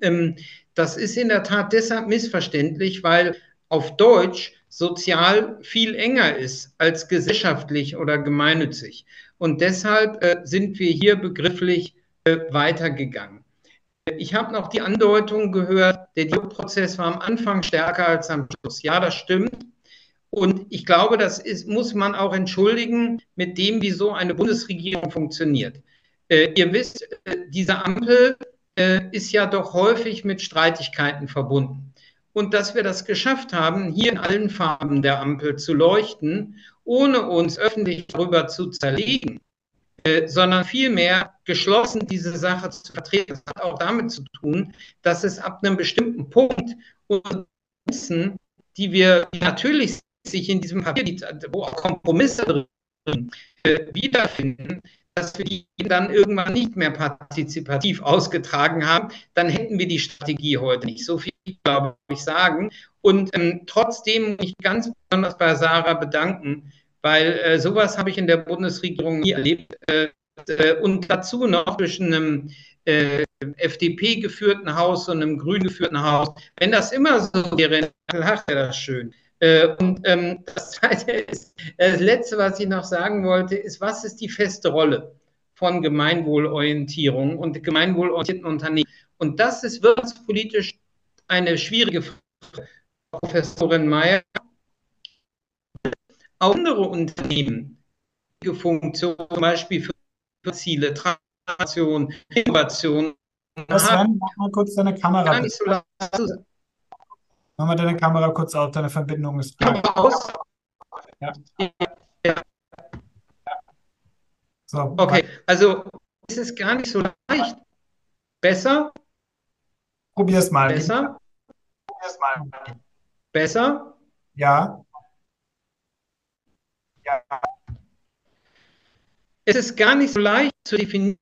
ähm, das ist in der Tat deshalb missverständlich, weil auf Deutsch sozial viel enger ist als gesellschaftlich oder gemeinnützig. Und deshalb äh, sind wir hier begrifflich äh, weitergegangen. Ich habe noch die Andeutung gehört, der Dialogprozess war am Anfang stärker als am Schluss. Ja, das stimmt. Und ich glaube, das ist, muss man auch entschuldigen mit dem, wie so eine Bundesregierung funktioniert. Äh, ihr wisst, äh, diese Ampel ist ja doch häufig mit Streitigkeiten verbunden. Und dass wir das geschafft haben, hier in allen Farben der Ampel zu leuchten, ohne uns öffentlich darüber zu zerlegen, äh, sondern vielmehr geschlossen diese Sache zu vertreten. Das hat auch damit zu tun, dass es ab einem bestimmten Punkt unsere Grenzen, die wir natürlich sich in diesem Papier, wo auch Kompromisse drin äh, wiederfinden, dass wir die dann irgendwann nicht mehr partizipativ ausgetragen haben, dann hätten wir die Strategie heute nicht. So viel, glaube ich, sagen. Und ähm, trotzdem muss ich ganz besonders bei Sarah bedanken, weil äh, sowas habe ich in der Bundesregierung nie erlebt. Äh, äh und dazu noch zwischen einem äh, FDP geführten Haus und einem grün geführten Haus. Wenn das immer so wäre, dann wäre das schön. Äh, und ähm, das Zweite ist, äh, das Letzte, was ich noch sagen wollte, ist, was ist die feste Rolle von Gemeinwohlorientierung und gemeinwohlorientierten Unternehmen? Und das ist wirtschaftspolitisch eine schwierige Frage. Professorin Mayer, auch andere Unternehmen, Funktion, zum Beispiel für Ziele, Transformation, Innovation. Sven, mach mal kurz deine Kamera. Gar nicht so Mach mal deine Kamera kurz auf, deine Verbindung ist aus. Ja. ja. So, okay, also ist es gar nicht so leicht. Besser? Probier es mal. Besser? Probier es mal. Besser? Ja. Ja. Es ist gar nicht so leicht zu definieren,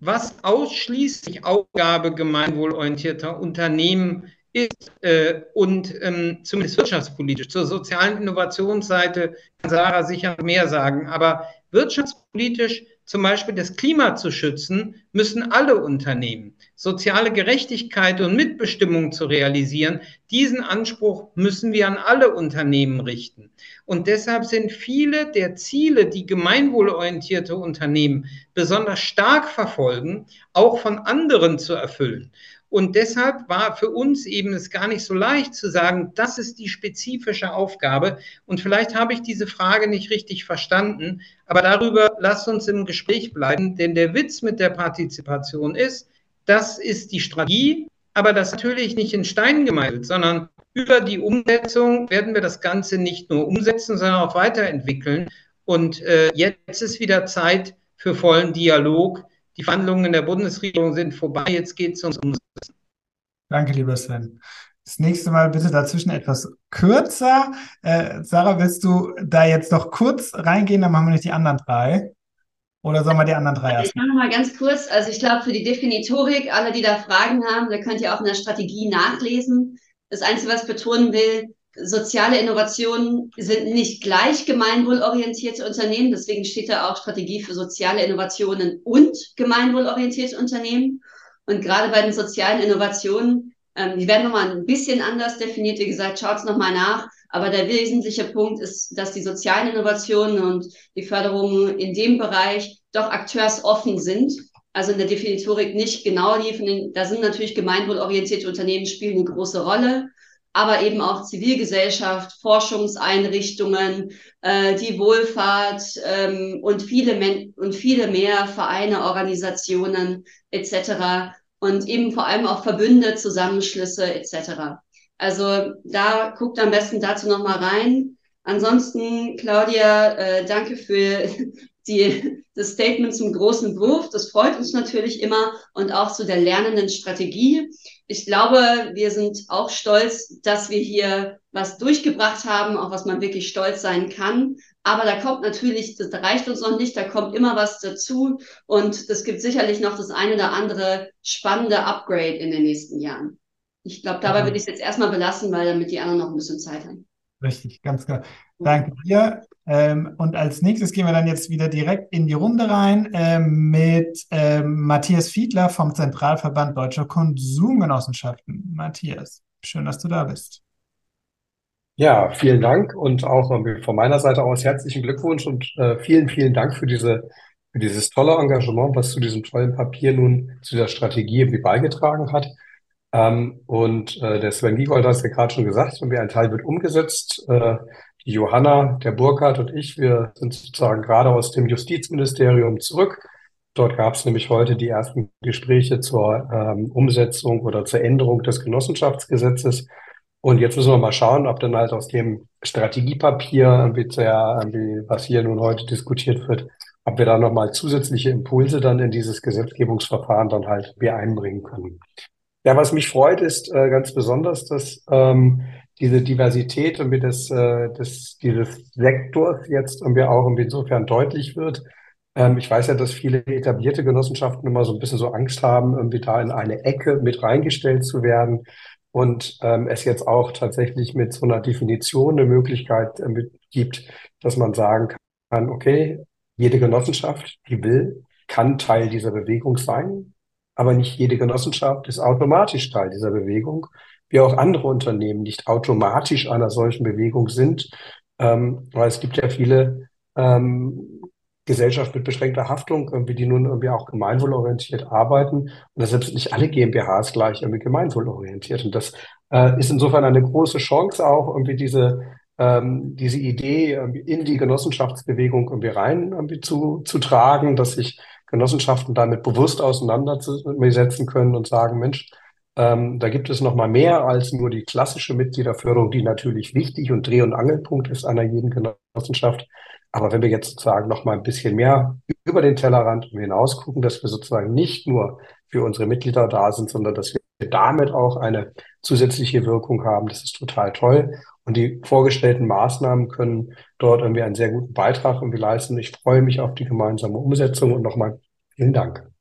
was ausschließlich Aufgabe gemeinwohlorientierter Unternehmen ist äh, und ähm, zumindest wirtschaftspolitisch. Zur sozialen Innovationsseite kann Sarah sicher mehr sagen, aber wirtschaftspolitisch zum Beispiel das Klima zu schützen, müssen alle Unternehmen. Soziale Gerechtigkeit und Mitbestimmung zu realisieren, diesen Anspruch müssen wir an alle Unternehmen richten. Und deshalb sind viele der Ziele, die gemeinwohlorientierte Unternehmen besonders stark verfolgen, auch von anderen zu erfüllen. Und deshalb war für uns eben es gar nicht so leicht zu sagen, das ist die spezifische Aufgabe. Und vielleicht habe ich diese Frage nicht richtig verstanden, aber darüber lasst uns im Gespräch bleiben, denn der Witz mit der Partizipation ist, das ist die Strategie, aber das natürlich nicht in Stein gemeißelt, sondern über die Umsetzung werden wir das Ganze nicht nur umsetzen, sondern auch weiterentwickeln. Und äh, jetzt ist wieder Zeit für vollen Dialog die Verhandlungen in der Bundesregierung sind vorbei, jetzt geht es ums Umsetzen. Danke, lieber Sven. Das nächste Mal bitte dazwischen etwas kürzer. Äh, Sarah, willst du da jetzt noch kurz reingehen, dann machen wir nicht die anderen drei? Oder sollen wir die anderen drei erst? Ich mache mal ganz kurz. Also ich glaube, für die Definitorik, alle, die da Fragen haben, da könnt ihr auch in der Strategie nachlesen. Das Einzige, was ich betonen will, soziale Innovationen sind nicht gleich gemeinwohlorientierte Unternehmen. Deswegen steht da auch Strategie für soziale Innovationen und gemeinwohlorientierte Unternehmen. Und gerade bei den sozialen Innovationen, ähm, die werden nochmal ein bisschen anders definiert. Wie gesagt, schaut es nochmal nach. Aber der wesentliche Punkt ist, dass die sozialen Innovationen und die Förderungen in dem Bereich doch akteursoffen sind. Also in der Definitorik nicht genau liefen. Da sind natürlich gemeinwohlorientierte Unternehmen spielen eine große Rolle aber eben auch Zivilgesellschaft, Forschungseinrichtungen, äh, die Wohlfahrt ähm, und viele und viele mehr Vereine, Organisationen etc. und eben vor allem auch Verbünde, Zusammenschlüsse etc. Also da guckt am besten dazu noch mal rein. Ansonsten, Claudia, äh, danke für die, das Statement zum großen Wurf. Das freut uns natürlich immer und auch zu der lernenden Strategie. Ich glaube, wir sind auch stolz, dass wir hier was durchgebracht haben, auch was man wirklich stolz sein kann. Aber da kommt natürlich, das reicht uns noch nicht, da kommt immer was dazu. Und es gibt sicherlich noch das eine oder andere spannende Upgrade in den nächsten Jahren. Ich glaube, dabei ja. würde ich es jetzt erstmal belassen, weil damit die anderen noch ein bisschen Zeit haben. Richtig, ganz klar. Danke dir. Ähm, und als nächstes gehen wir dann jetzt wieder direkt in die Runde rein ähm, mit ähm, Matthias Fiedler vom Zentralverband Deutscher Konsumgenossenschaften. Matthias, schön, dass du da bist. Ja, vielen Dank und auch von meiner Seite aus herzlichen Glückwunsch und äh, vielen, vielen Dank für diese für dieses tolle Engagement, was zu diesem tollen Papier nun zu der Strategie irgendwie beigetragen hat. Ähm, und äh, der Sven Giegold hat es ja gerade schon gesagt, und ein Teil wird umgesetzt. Äh, Johanna, der Burkhardt und ich, wir sind sozusagen gerade aus dem Justizministerium zurück. Dort gab es nämlich heute die ersten Gespräche zur ähm, Umsetzung oder zur Änderung des Genossenschaftsgesetzes. Und jetzt müssen wir mal schauen, ob dann halt aus dem Strategiepapier, was hier nun heute diskutiert wird, ob wir da nochmal zusätzliche Impulse dann in dieses Gesetzgebungsverfahren dann halt wir einbringen können. Ja, was mich freut, ist äh, ganz besonders, dass ähm, diese Diversität und wie das, äh, das, dieses Sektors jetzt irgendwie auch insofern deutlich wird. Ähm, ich weiß ja, dass viele etablierte Genossenschaften immer so ein bisschen so Angst haben, irgendwie da in eine Ecke mit reingestellt zu werden. Und ähm, es jetzt auch tatsächlich mit so einer Definition eine Möglichkeit äh, gibt, dass man sagen kann, okay, jede Genossenschaft, die will, kann Teil dieser Bewegung sein, aber nicht jede Genossenschaft ist automatisch Teil dieser Bewegung, wie auch andere Unternehmen nicht automatisch einer solchen Bewegung sind, ähm, weil es gibt ja viele ähm, Gesellschaft mit beschränkter Haftung, irgendwie, die nun irgendwie auch gemeinwohlorientiert arbeiten. Und sind nicht alle GmbHs gleich irgendwie gemeinwohlorientiert. Und das äh, ist insofern eine große Chance auch, irgendwie diese, ähm, diese Idee in die Genossenschaftsbewegung irgendwie rein irgendwie zu, zu tragen, dass sich Genossenschaften damit bewusst auseinandersetzen können und sagen, Mensch, ähm, da gibt es noch mal mehr als nur die klassische Mitgliederförderung, die natürlich wichtig und Dreh- und Angelpunkt ist einer jeden Genossenschaft. Aber wenn wir jetzt sozusagen noch mal ein bisschen mehr über den Tellerrand hinaus gucken, dass wir sozusagen nicht nur für unsere Mitglieder da sind, sondern dass wir damit auch eine zusätzliche Wirkung haben, das ist total toll. Und die vorgestellten Maßnahmen können dort irgendwie einen sehr guten Beitrag irgendwie leisten. Ich freue mich auf die gemeinsame Umsetzung und nochmal vielen Dank.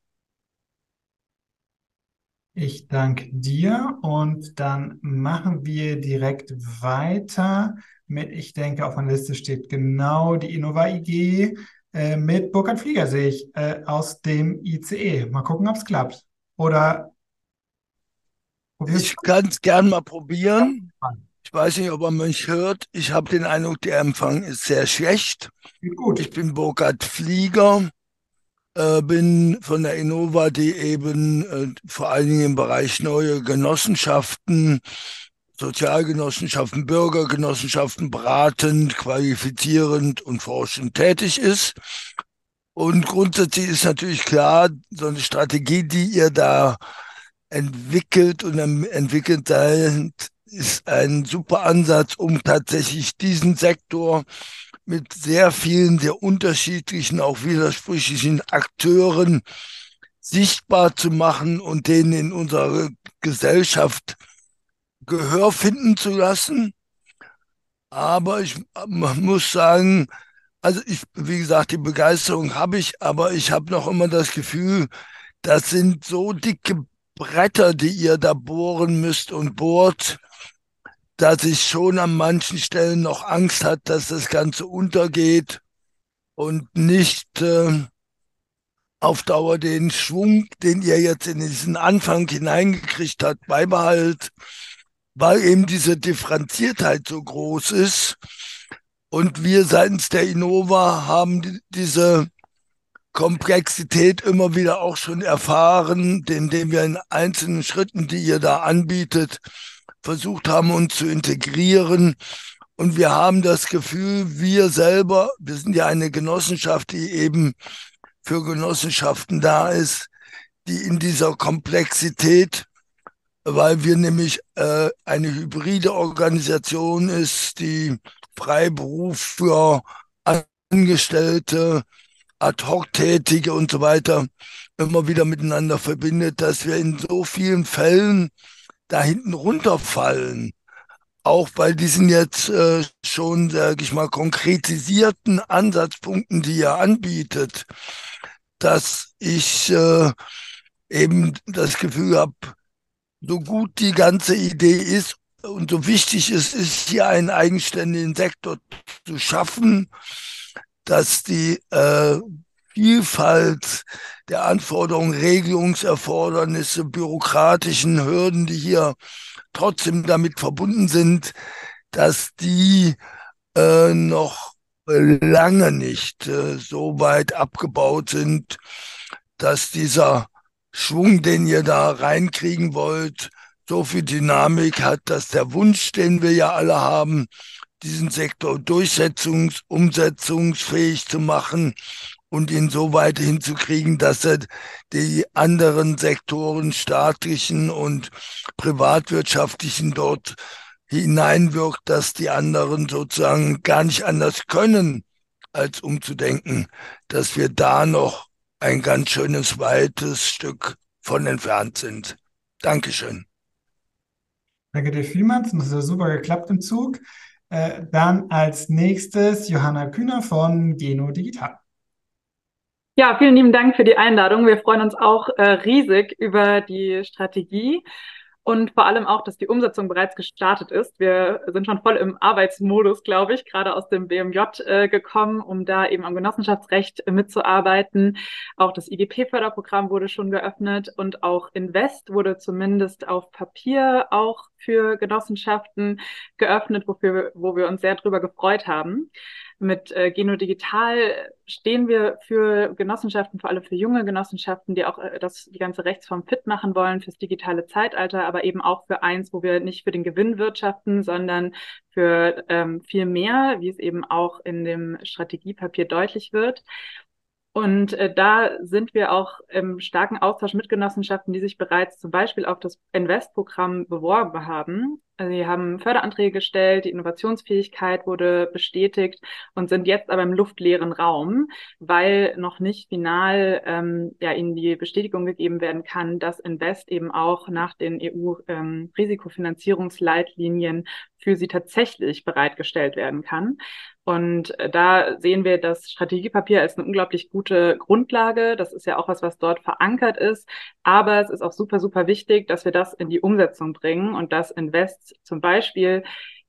Ich danke dir und dann machen wir direkt weiter mit, ich denke, auf meiner Liste steht genau die Innova IG äh, mit Burkhard Flieger, sehe ich, äh, aus dem ICE. Mal gucken, ob es klappt. Oder ich kann es gern mal probieren. Ich weiß nicht, ob man mich hört. Ich habe den Eindruck, der Empfang ist sehr schlecht. Gut. Ich bin Burkhard Flieger, äh, bin von der Innova, die eben äh, vor allen Dingen im Bereich neue Genossenschaften Sozialgenossenschaften, Bürgergenossenschaften beratend, qualifizierend und forschend tätig ist. Und grundsätzlich ist natürlich klar, so eine Strategie, die ihr da entwickelt und entwickelt seid, ist ein super Ansatz, um tatsächlich diesen Sektor mit sehr vielen sehr unterschiedlichen, auch widersprüchlichen Akteuren sichtbar zu machen und denen in unserer Gesellschaft Gehör finden zu lassen. Aber ich muss sagen, also ich, wie gesagt, die Begeisterung habe ich, aber ich habe noch immer das Gefühl, das sind so dicke Bretter, die ihr da bohren müsst und bohrt, dass ich schon an manchen Stellen noch Angst hat, dass das Ganze untergeht und nicht äh, auf Dauer den Schwung, den ihr jetzt in diesen Anfang hineingekriegt habt, beibehalt weil eben diese Differenziertheit so groß ist. Und wir seitens der Innova haben diese Komplexität immer wieder auch schon erfahren, indem wir in einzelnen Schritten, die ihr da anbietet, versucht haben, uns zu integrieren. Und wir haben das Gefühl, wir selber, wir sind ja eine Genossenschaft, die eben für Genossenschaften da ist, die in dieser Komplexität weil wir nämlich äh, eine hybride Organisation ist, die Freiberuf für Angestellte, Ad-hoc-Tätige und so weiter immer wieder miteinander verbindet, dass wir in so vielen Fällen da hinten runterfallen. Auch bei diesen jetzt äh, schon, sage ich mal, konkretisierten Ansatzpunkten, die ihr anbietet, dass ich äh, eben das Gefühl habe, so gut die ganze Idee ist und so wichtig es ist, hier einen eigenständigen Sektor zu schaffen, dass die äh, Vielfalt der Anforderungen, Regelungserfordernisse, bürokratischen Hürden, die hier trotzdem damit verbunden sind, dass die äh, noch lange nicht äh, so weit abgebaut sind, dass dieser Schwung, den ihr da reinkriegen wollt, so viel Dynamik hat, dass der Wunsch, den wir ja alle haben, diesen Sektor durchsetzungs-, umsetzungsfähig zu machen und ihn so weit hinzukriegen, dass er die anderen Sektoren, staatlichen und privatwirtschaftlichen dort hineinwirkt, dass die anderen sozusagen gar nicht anders können, als umzudenken, dass wir da noch ein ganz schönes weites Stück von entfernt sind. Dankeschön. Danke dir vielmals. Das hat super geklappt im Zug. Äh, dann als nächstes Johanna Kühner von Geno Digital. Ja, vielen lieben Dank für die Einladung. Wir freuen uns auch äh, riesig über die Strategie und vor allem auch, dass die Umsetzung bereits gestartet ist. Wir sind schon voll im Arbeitsmodus, glaube ich, gerade aus dem BMJ äh, gekommen, um da eben am Genossenschaftsrecht äh, mitzuarbeiten. Auch das IGP-Förderprogramm wurde schon geöffnet und auch Invest wurde zumindest auf Papier auch für Genossenschaften geöffnet, wofür, wo wir uns sehr drüber gefreut haben. Mit äh, Geno Digital stehen wir für Genossenschaften, vor allem für junge Genossenschaften, die auch äh, das, die ganze Rechtsform fit machen wollen fürs digitale Zeitalter, aber eben auch für eins, wo wir nicht für den Gewinn wirtschaften, sondern für ähm, viel mehr, wie es eben auch in dem Strategiepapier deutlich wird. Und äh, da sind wir auch im starken Austausch mit Genossenschaften, die sich bereits zum Beispiel auf das Invest-Programm beworben haben. Also sie haben Förderanträge gestellt, die Innovationsfähigkeit wurde bestätigt und sind jetzt aber im luftleeren Raum, weil noch nicht final ähm, ja, ihnen die Bestätigung gegeben werden kann, dass Invest eben auch nach den EU-Risikofinanzierungsleitlinien ähm, für sie tatsächlich bereitgestellt werden kann. Und äh, da sehen wir das Strategiepapier als eine unglaublich gute Grundlage. Das ist ja auch was, was dort verankert ist. Aber es ist auch super, super wichtig, dass wir das in die Umsetzung bringen und dass Invest zum Beispiel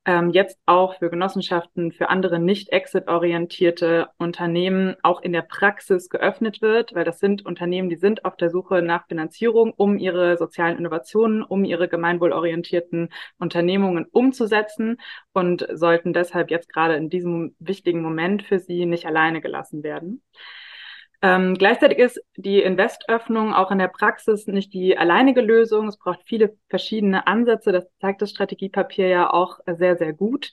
ähm, jetzt auch für Genossenschaften, für andere nicht exit-orientierte Unternehmen auch in der Praxis geöffnet wird, weil das sind Unternehmen, die sind auf der Suche nach Finanzierung, um ihre sozialen Innovationen, um ihre gemeinwohlorientierten Unternehmungen umzusetzen und sollten deshalb jetzt gerade in diesem wichtigen Moment für sie nicht alleine gelassen werden. Ähm, gleichzeitig ist die Investöffnung auch in der Praxis nicht die alleinige Lösung. Es braucht viele verschiedene Ansätze. Das zeigt das Strategiepapier ja auch sehr, sehr gut.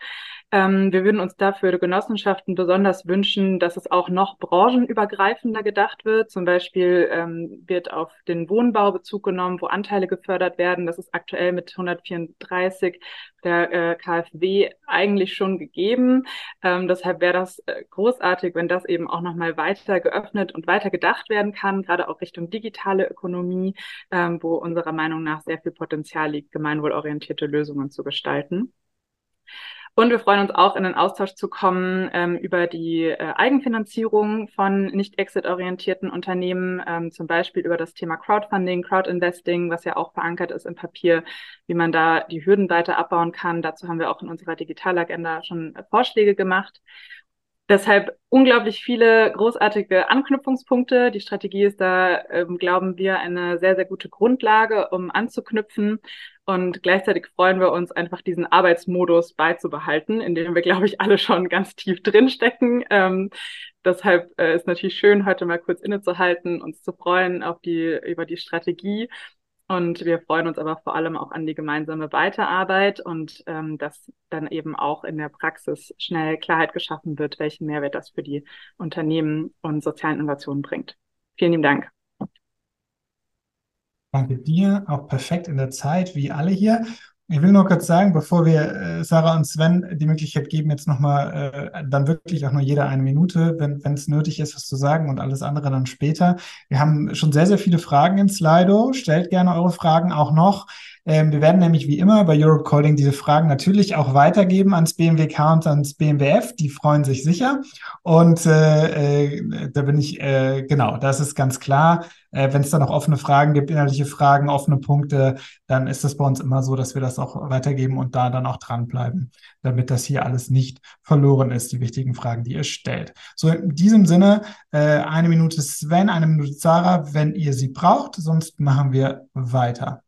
Ähm, wir würden uns dafür Genossenschaften besonders wünschen, dass es auch noch branchenübergreifender gedacht wird. Zum Beispiel ähm, wird auf den Wohnbau Bezug genommen, wo Anteile gefördert werden. Das ist aktuell mit 134 der äh, KfW eigentlich schon gegeben. Ähm, deshalb wäre das äh, großartig, wenn das eben auch nochmal weiter geöffnet und weiter gedacht werden kann, gerade auch Richtung digitale Ökonomie, ähm, wo unserer Meinung nach sehr viel Potenzial liegt, gemeinwohlorientierte Lösungen zu gestalten. Und wir freuen uns auch, in den Austausch zu kommen ähm, über die äh, Eigenfinanzierung von nicht exit-orientierten Unternehmen, ähm, zum Beispiel über das Thema Crowdfunding, Crowdinvesting, was ja auch verankert ist im Papier, wie man da die Hürden weiter abbauen kann. Dazu haben wir auch in unserer Digitalagenda schon äh, Vorschläge gemacht. Deshalb unglaublich viele großartige Anknüpfungspunkte. Die Strategie ist da, ähm, glauben wir, eine sehr, sehr gute Grundlage, um anzuknüpfen. Und gleichzeitig freuen wir uns einfach, diesen Arbeitsmodus beizubehalten, in dem wir, glaube ich, alle schon ganz tief drinstecken. Ähm, deshalb äh, ist natürlich schön, heute mal kurz innezuhalten, uns zu freuen auf die, über die Strategie und wir freuen uns aber vor allem auch an die gemeinsame Weiterarbeit und ähm, dass dann eben auch in der Praxis schnell Klarheit geschaffen wird, welchen Mehrwert das für die Unternehmen und sozialen Innovationen bringt. Vielen lieben Dank. Danke dir, auch perfekt in der Zeit, wie alle hier. Ich will nur kurz sagen, bevor wir äh, Sarah und Sven die Möglichkeit geben, jetzt nochmal äh, dann wirklich auch nur jeder eine Minute, wenn es nötig ist, was zu sagen und alles andere dann später. Wir haben schon sehr, sehr viele Fragen in Slido. Stellt gerne eure Fragen auch noch. Ähm, wir werden nämlich wie immer bei Europe Calling diese Fragen natürlich auch weitergeben ans BMWK und ans BMWF. Die freuen sich sicher. Und äh, äh, da bin ich, äh, genau, das ist ganz klar. Äh, Wenn es da noch offene Fragen gibt, inhaltliche Fragen, offene Punkte, dann ist das bei uns immer so, dass wir das auch weitergeben und da dann auch dranbleiben, damit das hier alles nicht verloren ist, die wichtigen Fragen, die ihr stellt. So, in diesem Sinne, äh, eine Minute Sven, eine Minute Sarah, wenn ihr sie braucht, sonst machen wir weiter.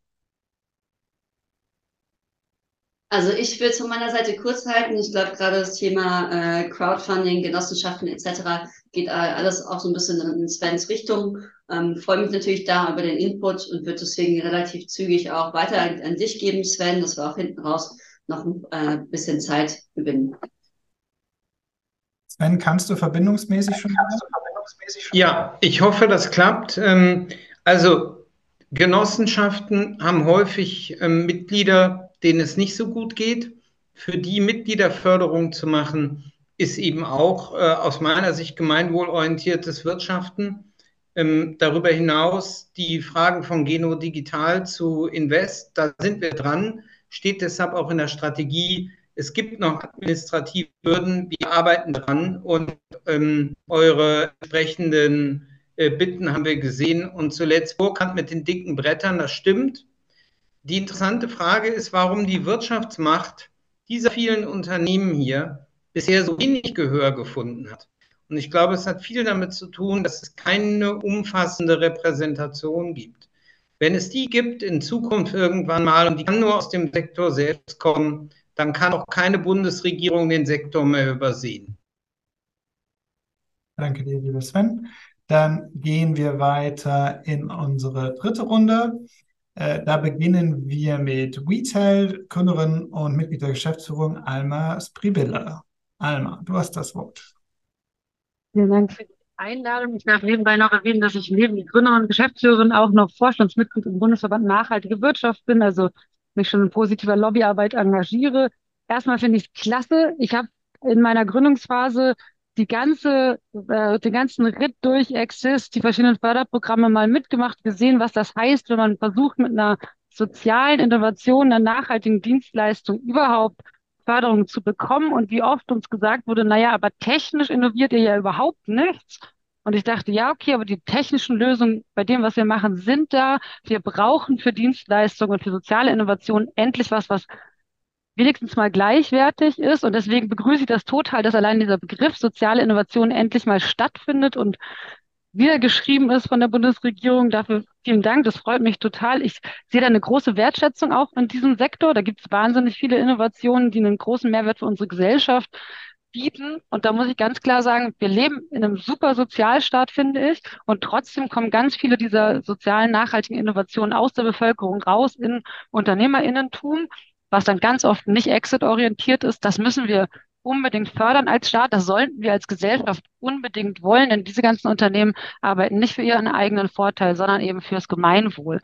Also ich will es von meiner Seite kurz halten. Ich glaube, gerade das Thema äh, Crowdfunding, Genossenschaften etc. geht alles auch so ein bisschen in Svens Richtung. Ähm, Freue mich natürlich da über den Input und wird deswegen relativ zügig auch weiter an, an dich geben, Sven, dass wir auch hinten raus noch ein äh, bisschen Zeit gewinnen. Sven, kannst du verbindungsmäßig schon? Ja, ich hoffe, das klappt. Ähm, also Genossenschaften haben häufig ähm, Mitglieder, denen es nicht so gut geht. Für die Mitgliederförderung zu machen, ist eben auch äh, aus meiner Sicht gemeinwohlorientiertes Wirtschaften. Ähm, darüber hinaus die Fragen von Geno Digital zu Invest, da sind wir dran. steht deshalb auch in der Strategie, es gibt noch administrative Hürden, wir arbeiten dran und ähm, eure entsprechenden äh, Bitten haben wir gesehen. Und zuletzt Burkhardt mit den dicken Brettern, das stimmt. Die interessante Frage ist, warum die Wirtschaftsmacht dieser vielen Unternehmen hier bisher so wenig Gehör gefunden hat. Und ich glaube, es hat viel damit zu tun, dass es keine umfassende Repräsentation gibt. Wenn es die gibt in Zukunft irgendwann mal und die kann nur aus dem Sektor selbst kommen, dann kann auch keine Bundesregierung den Sektor mehr übersehen. Danke dir, lieber Sven. Dann gehen wir weiter in unsere dritte Runde. Äh, da beginnen wir mit Retail, Gründerin und Mitglied der Geschäftsführung Alma Spribilla. Alma, du hast das Wort. Vielen Dank für die Einladung. Ich darf nebenbei noch erwähnen, dass ich neben Gründerin und Geschäftsführerin auch noch Vorstandsmitglied im Bundesverband Nachhaltige Wirtschaft bin, also mich schon in positiver Lobbyarbeit engagiere. Erstmal finde ich es klasse. Ich habe in meiner Gründungsphase die ganze, äh, den ganzen Ritt durch Exist, die verschiedenen Förderprogramme mal mitgemacht, gesehen, was das heißt, wenn man versucht, mit einer sozialen Innovation, einer nachhaltigen Dienstleistung überhaupt Förderung zu bekommen und wie oft uns gesagt wurde, naja, aber technisch innoviert ihr ja überhaupt nichts. Und ich dachte, ja, okay, aber die technischen Lösungen bei dem, was wir machen, sind da. Wir brauchen für Dienstleistungen und für soziale Innovation endlich was, was wenigstens mal gleichwertig ist. Und deswegen begrüße ich das total, dass allein dieser Begriff soziale Innovation endlich mal stattfindet und wieder geschrieben ist von der Bundesregierung. Dafür vielen Dank. Das freut mich total. Ich sehe da eine große Wertschätzung auch in diesem Sektor. Da gibt es wahnsinnig viele Innovationen, die einen großen Mehrwert für unsere Gesellschaft bieten. Und da muss ich ganz klar sagen, wir leben in einem super Sozialstaat, finde ich. Und trotzdem kommen ganz viele dieser sozialen, nachhaltigen Innovationen aus der Bevölkerung raus in Unternehmerinnentum, was dann ganz oft nicht exit-orientiert ist. Das müssen wir unbedingt fördern als Staat. Das sollten wir als Gesellschaft unbedingt wollen, denn diese ganzen Unternehmen arbeiten nicht für ihren eigenen Vorteil, sondern eben fürs Gemeinwohl.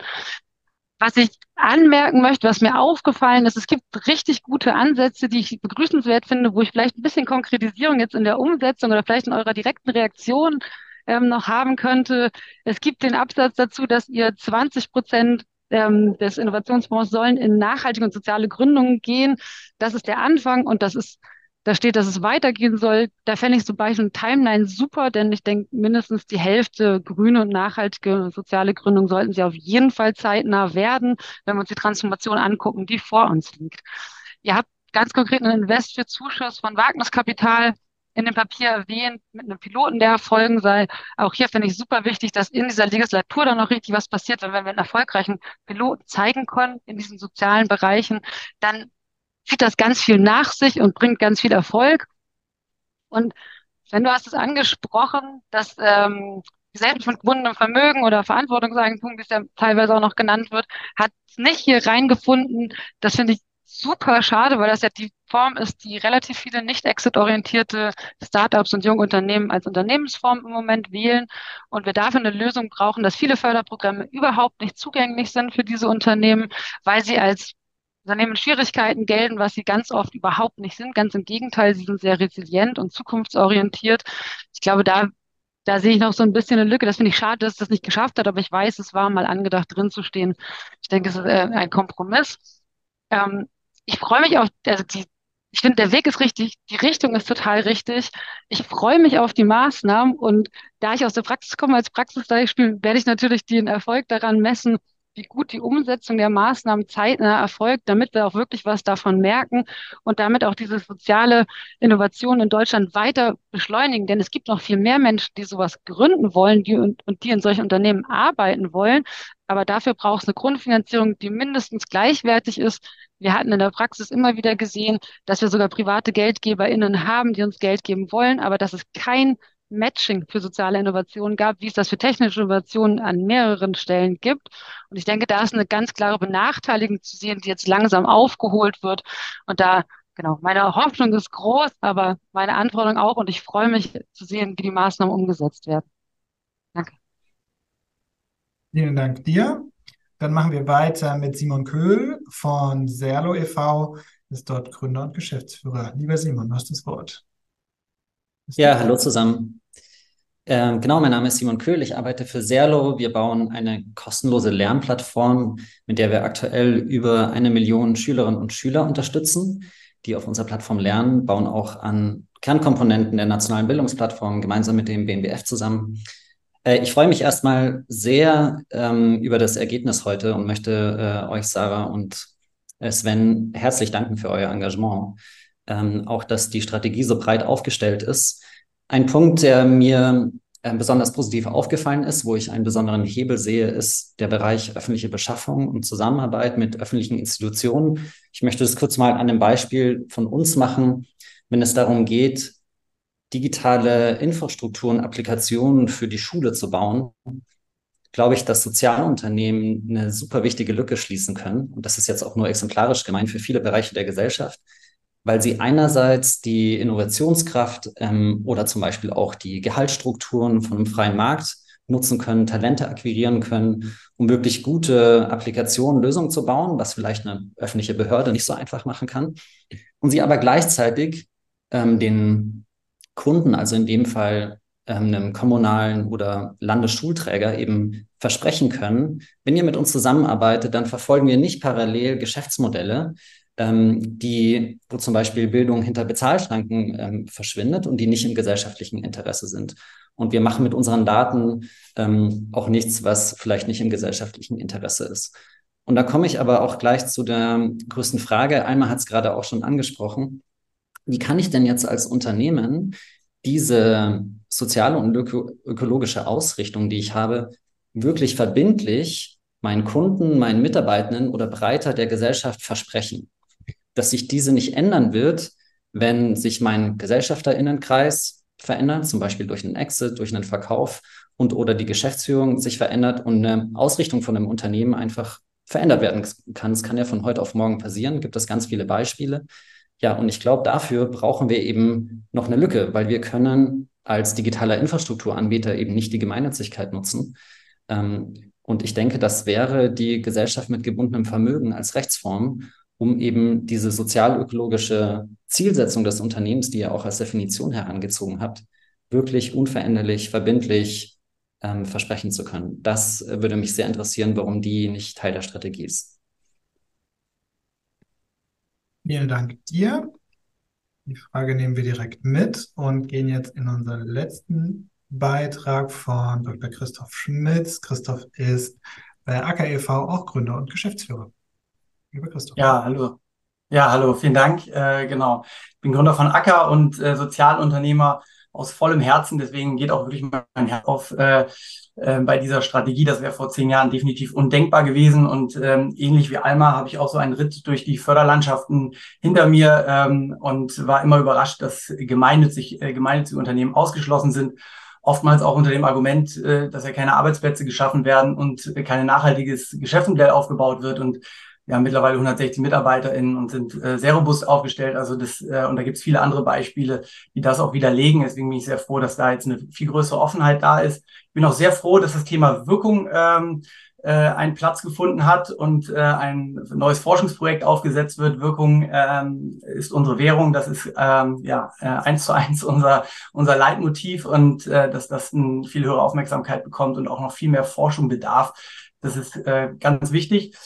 Was ich anmerken möchte, was mir aufgefallen ist, es gibt richtig gute Ansätze, die ich begrüßenswert finde, wo ich vielleicht ein bisschen Konkretisierung jetzt in der Umsetzung oder vielleicht in eurer direkten Reaktion ähm, noch haben könnte. Es gibt den Absatz dazu, dass ihr 20 Prozent ähm, des Innovationsfonds sollen in nachhaltige und soziale Gründungen gehen. Das ist der Anfang und das ist da steht, dass es weitergehen soll. Da fände ich zum Beispiel eine Timeline super, denn ich denke, mindestens die Hälfte grüne und nachhaltige soziale Gründung sollten sie auf jeden Fall zeitnah werden, wenn wir uns die Transformation angucken, die vor uns liegt. Ihr habt ganz konkret einen Invest für Zuschuss von Wagniskapital in dem Papier erwähnt, mit einem Piloten, der erfolgen sei. Auch hier finde ich super wichtig, dass in dieser Legislatur dann noch richtig was passiert, weil wenn wir einen erfolgreichen Piloten zeigen können in diesen sozialen Bereichen, dann zieht das ganz viel nach sich und bringt ganz viel Erfolg. Und wenn du hast es angesprochen, dass ähm, Gesellschaft von gebundenem Vermögen oder Verantwortungseigentum, wie es ja teilweise auch noch genannt wird, hat nicht hier reingefunden. Das finde ich super schade, weil das ja die Form ist, die relativ viele nicht exit-orientierte Startups und junge Unternehmen als Unternehmensform im Moment wählen und wir dafür eine Lösung brauchen, dass viele Förderprogramme überhaupt nicht zugänglich sind für diese Unternehmen, weil sie als Unternehmen Schwierigkeiten gelten, was sie ganz oft überhaupt nicht sind. Ganz im Gegenteil, sie sind sehr resilient und zukunftsorientiert. Ich glaube, da, da sehe ich noch so ein bisschen eine Lücke. Das finde ich schade, dass es das nicht geschafft hat, aber ich weiß, es war mal angedacht, drin zu stehen. Ich denke, es ist äh, ein Kompromiss. Ähm, ich freue mich auf, also die, ich finde, der Weg ist richtig, die Richtung ist total richtig. Ich freue mich auf die Maßnahmen und da ich aus der Praxis komme als Praxisbeispiel, werde ich natürlich den Erfolg daran messen, wie gut die Umsetzung der Maßnahmen zeitnah erfolgt, damit wir auch wirklich was davon merken und damit auch diese soziale Innovation in Deutschland weiter beschleunigen. Denn es gibt noch viel mehr Menschen, die sowas gründen wollen die und, und die in solchen Unternehmen arbeiten wollen. Aber dafür braucht es eine Grundfinanzierung, die mindestens gleichwertig ist. Wir hatten in der Praxis immer wieder gesehen, dass wir sogar private GeldgeberInnen haben, die uns Geld geben wollen, aber dass es kein Matching für soziale Innovationen gab, wie es das für technische Innovationen an mehreren Stellen gibt. Und ich denke, da ist eine ganz klare Benachteiligung zu sehen, die jetzt langsam aufgeholt wird. Und da, genau, meine Hoffnung ist groß, aber meine Anforderung auch. Und ich freue mich zu sehen, wie die Maßnahmen umgesetzt werden. Vielen Dank dir. Dann machen wir weiter mit Simon Köhl von Serlo e.V., ist dort Gründer und Geschäftsführer. Lieber Simon, du hast das Wort. Ja, hallo zusammen. Ähm, genau, mein Name ist Simon Köhl, ich arbeite für Serlo. Wir bauen eine kostenlose Lernplattform, mit der wir aktuell über eine Million Schülerinnen und Schüler unterstützen, die auf unserer Plattform lernen, bauen auch an Kernkomponenten der nationalen Bildungsplattform gemeinsam mit dem BMBF zusammen. Äh, ich freue mich erstmal sehr ähm, über das Ergebnis heute und möchte äh, euch, Sarah und äh, Sven, herzlich danken für euer Engagement. Ähm, auch, dass die Strategie so breit aufgestellt ist. Ein Punkt, der mir äh, besonders positiv aufgefallen ist, wo ich einen besonderen Hebel sehe, ist der Bereich öffentliche Beschaffung und Zusammenarbeit mit öffentlichen Institutionen. Ich möchte das kurz mal an einem Beispiel von uns machen, wenn es darum geht, digitale Infrastrukturen, Applikationen für die Schule zu bauen, glaube ich, dass Sozialunternehmen eine super wichtige Lücke schließen können. Und das ist jetzt auch nur exemplarisch gemeint für viele Bereiche der Gesellschaft, weil sie einerseits die Innovationskraft ähm, oder zum Beispiel auch die Gehaltsstrukturen von einem freien Markt nutzen können, Talente akquirieren können, um wirklich gute Applikationen, Lösungen zu bauen, was vielleicht eine öffentliche Behörde nicht so einfach machen kann. Und sie aber gleichzeitig ähm, den Kunden, also in dem Fall ähm, einem kommunalen oder Landesschulträger eben versprechen können, wenn ihr mit uns zusammenarbeitet, dann verfolgen wir nicht parallel Geschäftsmodelle, ähm, die, wo zum Beispiel Bildung hinter Bezahlschranken ähm, verschwindet und die nicht im gesellschaftlichen Interesse sind. Und wir machen mit unseren Daten ähm, auch nichts, was vielleicht nicht im gesellschaftlichen Interesse ist. Und da komme ich aber auch gleich zu der größten Frage. Einmal hat es gerade auch schon angesprochen. Wie kann ich denn jetzt als Unternehmen diese soziale und öko ökologische Ausrichtung, die ich habe, wirklich verbindlich meinen Kunden, meinen Mitarbeitenden oder breiter der Gesellschaft versprechen? dass sich diese nicht ändern wird, wenn sich mein Gesellschafterinnenkreis verändert, zum Beispiel durch einen Exit, durch einen Verkauf und oder die Geschäftsführung sich verändert und eine Ausrichtung von einem Unternehmen einfach verändert werden kann. Es kann ja von heute auf morgen passieren, gibt es ganz viele Beispiele. Ja, und ich glaube, dafür brauchen wir eben noch eine Lücke, weil wir können als digitaler Infrastrukturanbieter eben nicht die Gemeinnützigkeit nutzen. Ähm, und ich denke, das wäre die Gesellschaft mit gebundenem Vermögen als Rechtsform um eben diese sozialökologische Zielsetzung des Unternehmens, die ihr auch als Definition herangezogen habt, wirklich unveränderlich, verbindlich ähm, versprechen zu können. Das äh, würde mich sehr interessieren, warum die nicht Teil der Strategie ist. Vielen Dank dir. Die Frage nehmen wir direkt mit und gehen jetzt in unseren letzten Beitrag von Dr. Christoph Schmitz. Christoph ist bei AKEV auch Gründer und Geschäftsführer. Lieber Christoph. Ja, hallo. Ja, hallo, vielen Dank. Äh, genau. Ich bin Gründer von Acker und äh, Sozialunternehmer aus vollem Herzen. Deswegen geht auch wirklich mein Herz auf äh, äh, bei dieser Strategie. Das wäre vor zehn Jahren definitiv undenkbar gewesen. Und ähm, ähnlich wie Alma habe ich auch so einen Ritt durch die Förderlandschaften hinter mir ähm, und war immer überrascht, dass gemeinnützig, äh, gemeinnützige Unternehmen ausgeschlossen sind oftmals auch unter dem Argument, äh, dass ja keine Arbeitsplätze geschaffen werden und kein nachhaltiges Geschäftsmodell aufgebaut wird. Und wir haben mittlerweile 160 MitarbeiterInnen und sind äh, sehr robust aufgestellt. Also das, äh, und da gibt es viele andere Beispiele, die das auch widerlegen. Deswegen bin ich sehr froh, dass da jetzt eine viel größere Offenheit da ist. Ich bin auch sehr froh, dass das Thema Wirkung ähm, äh, einen Platz gefunden hat und äh, ein neues Forschungsprojekt aufgesetzt wird. Wirkung ähm, ist unsere Währung. Das ist ähm, ja äh, eins zu eins unser unser Leitmotiv und äh, dass das eine viel höhere Aufmerksamkeit bekommt und auch noch viel mehr Forschung bedarf. Das ist äh, ganz wichtig.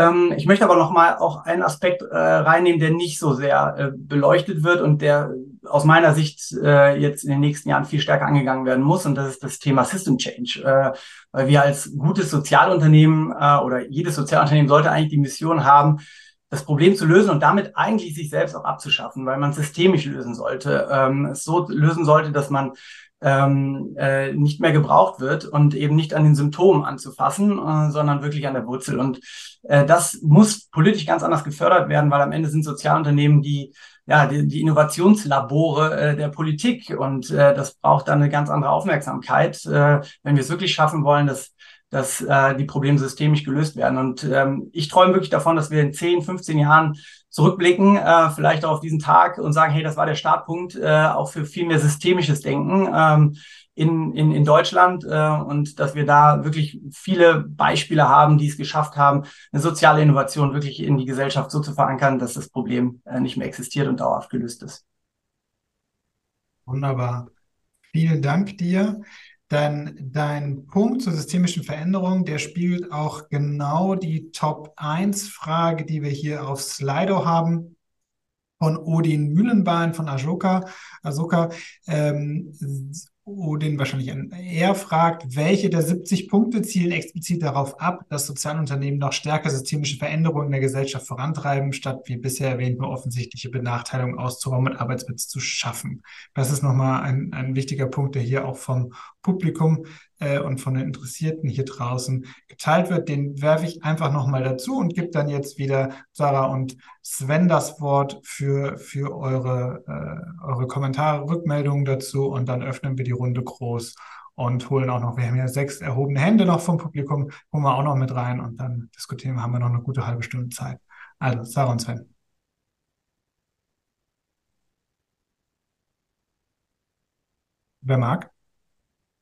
Ähm, ich möchte aber noch mal auch einen Aspekt äh, reinnehmen, der nicht so sehr äh, beleuchtet wird und der aus meiner Sicht äh, jetzt in den nächsten Jahren viel stärker angegangen werden muss. Und das ist das Thema System Change. Äh, weil wir als gutes Sozialunternehmen äh, oder jedes Sozialunternehmen sollte eigentlich die Mission haben, das Problem zu lösen und damit eigentlich sich selbst auch abzuschaffen, weil man systemisch lösen sollte. Ähm, es so lösen sollte, dass man ähm, äh, nicht mehr gebraucht wird und eben nicht an den Symptomen anzufassen, äh, sondern wirklich an der Wurzel. Und äh, das muss politisch ganz anders gefördert werden, weil am Ende sind Sozialunternehmen die ja die, die Innovationslabore äh, der Politik und äh, das braucht dann eine ganz andere Aufmerksamkeit, äh, wenn wir es wirklich schaffen wollen, dass dass äh, die Probleme systemisch gelöst werden. Und ähm, ich träume wirklich davon, dass wir in 10, 15 Jahren zurückblicken, äh, vielleicht auf diesen Tag und sagen, hey, das war der Startpunkt äh, auch für viel mehr systemisches Denken ähm, in, in, in Deutschland äh, und dass wir da wirklich viele Beispiele haben, die es geschafft haben, eine soziale Innovation wirklich in die Gesellschaft so zu verankern, dass das Problem äh, nicht mehr existiert und dauerhaft gelöst ist. Wunderbar. Vielen Dank dir. Denn dein Punkt zur systemischen Veränderung, der spiegelt auch genau die Top 1 Frage, die wir hier auf Slido haben von Odin Mühlenbein von Ashoka. Ashoka ähm, Odin wahrscheinlich eher fragt, welche der 70 Punkte zielen explizit darauf ab, dass Sozialunternehmen noch stärker systemische Veränderungen in der Gesellschaft vorantreiben, statt wie bisher erwähnt nur offensichtliche Benachteiligungen auszuräumen und Arbeitsplätze zu schaffen. Das ist nochmal ein, ein wichtiger Punkt, der hier auch vom Publikum äh, und von den Interessierten hier draußen geteilt wird. Den werfe ich einfach nochmal dazu und gebe dann jetzt wieder Sarah und Sven das Wort für, für eure, äh, eure Kommentare, Rückmeldungen dazu und dann öffnen wir die Runde groß und holen auch noch, wir haben ja sechs erhobene Hände noch vom Publikum, holen wir auch noch mit rein und dann diskutieren wir, haben wir noch eine gute halbe Stunde Zeit. Also, Sarah und Sven. Wer mag?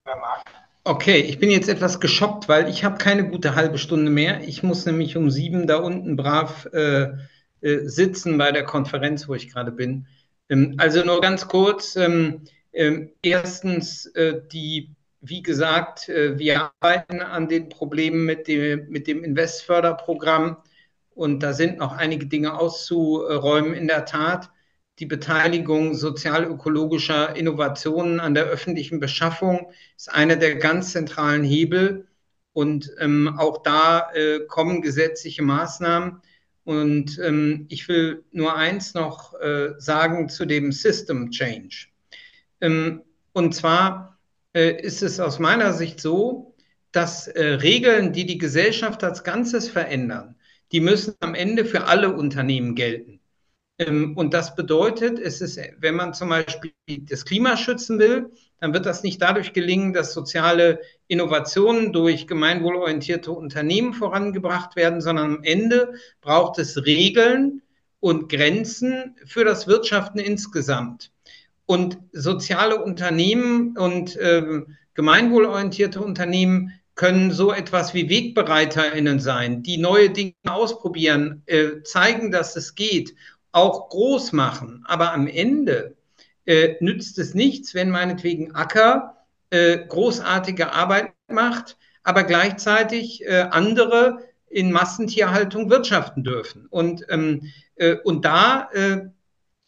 Wer mag? Okay, ich bin jetzt etwas geschockt, weil ich habe keine gute halbe Stunde mehr. Ich muss nämlich um sieben da unten brav äh, äh, sitzen bei der Konferenz, wo ich gerade bin. Ähm, also nur ganz kurz. Ähm, ähm, erstens, äh, die, wie gesagt, äh, wir arbeiten an den Problemen mit dem, mit dem Investförderprogramm und da sind noch einige Dinge auszuräumen in der Tat die Beteiligung sozialökologischer Innovationen an der öffentlichen Beschaffung ist einer der ganz zentralen Hebel. Und ähm, auch da äh, kommen gesetzliche Maßnahmen. Und ähm, ich will nur eins noch äh, sagen zu dem System Change. Ähm, und zwar äh, ist es aus meiner Sicht so, dass äh, Regeln, die die Gesellschaft als Ganzes verändern, die müssen am Ende für alle Unternehmen gelten. Ähm, und das bedeutet, es ist, wenn man zum Beispiel das Klima schützen will, dann wird das nicht dadurch gelingen, dass soziale Innovationen durch gemeinwohlorientierte Unternehmen vorangebracht werden, sondern am Ende braucht es Regeln und Grenzen für das Wirtschaften insgesamt. Und soziale Unternehmen und äh, gemeinwohlorientierte Unternehmen können so etwas wie WegbereiterInnen sein, die neue Dinge ausprobieren, äh, zeigen, dass es geht auch groß machen. Aber am Ende äh, nützt es nichts, wenn meinetwegen Acker äh, großartige Arbeit macht, aber gleichzeitig äh, andere in Massentierhaltung wirtschaften dürfen. Und, ähm, äh, und da, äh,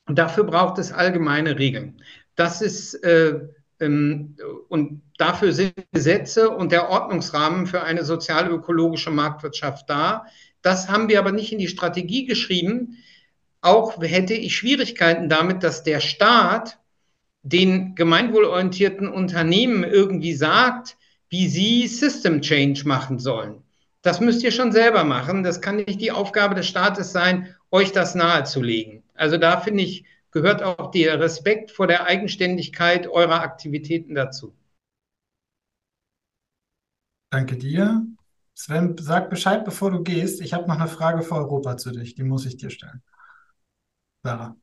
dafür braucht es allgemeine Regeln. Das ist, äh, ähm, und dafür sind Gesetze und der Ordnungsrahmen für eine sozial-ökologische Marktwirtschaft da. Das haben wir aber nicht in die Strategie geschrieben, auch hätte ich Schwierigkeiten damit, dass der Staat den gemeinwohlorientierten Unternehmen irgendwie sagt, wie sie System Change machen sollen. Das müsst ihr schon selber machen. Das kann nicht die Aufgabe des Staates sein, euch das nahezulegen. Also da finde ich, gehört auch der Respekt vor der Eigenständigkeit eurer Aktivitäten dazu. Danke dir. Sven, sag Bescheid, bevor du gehst. Ich habe noch eine Frage für Europa zu dich. Die muss ich dir stellen. Sarah.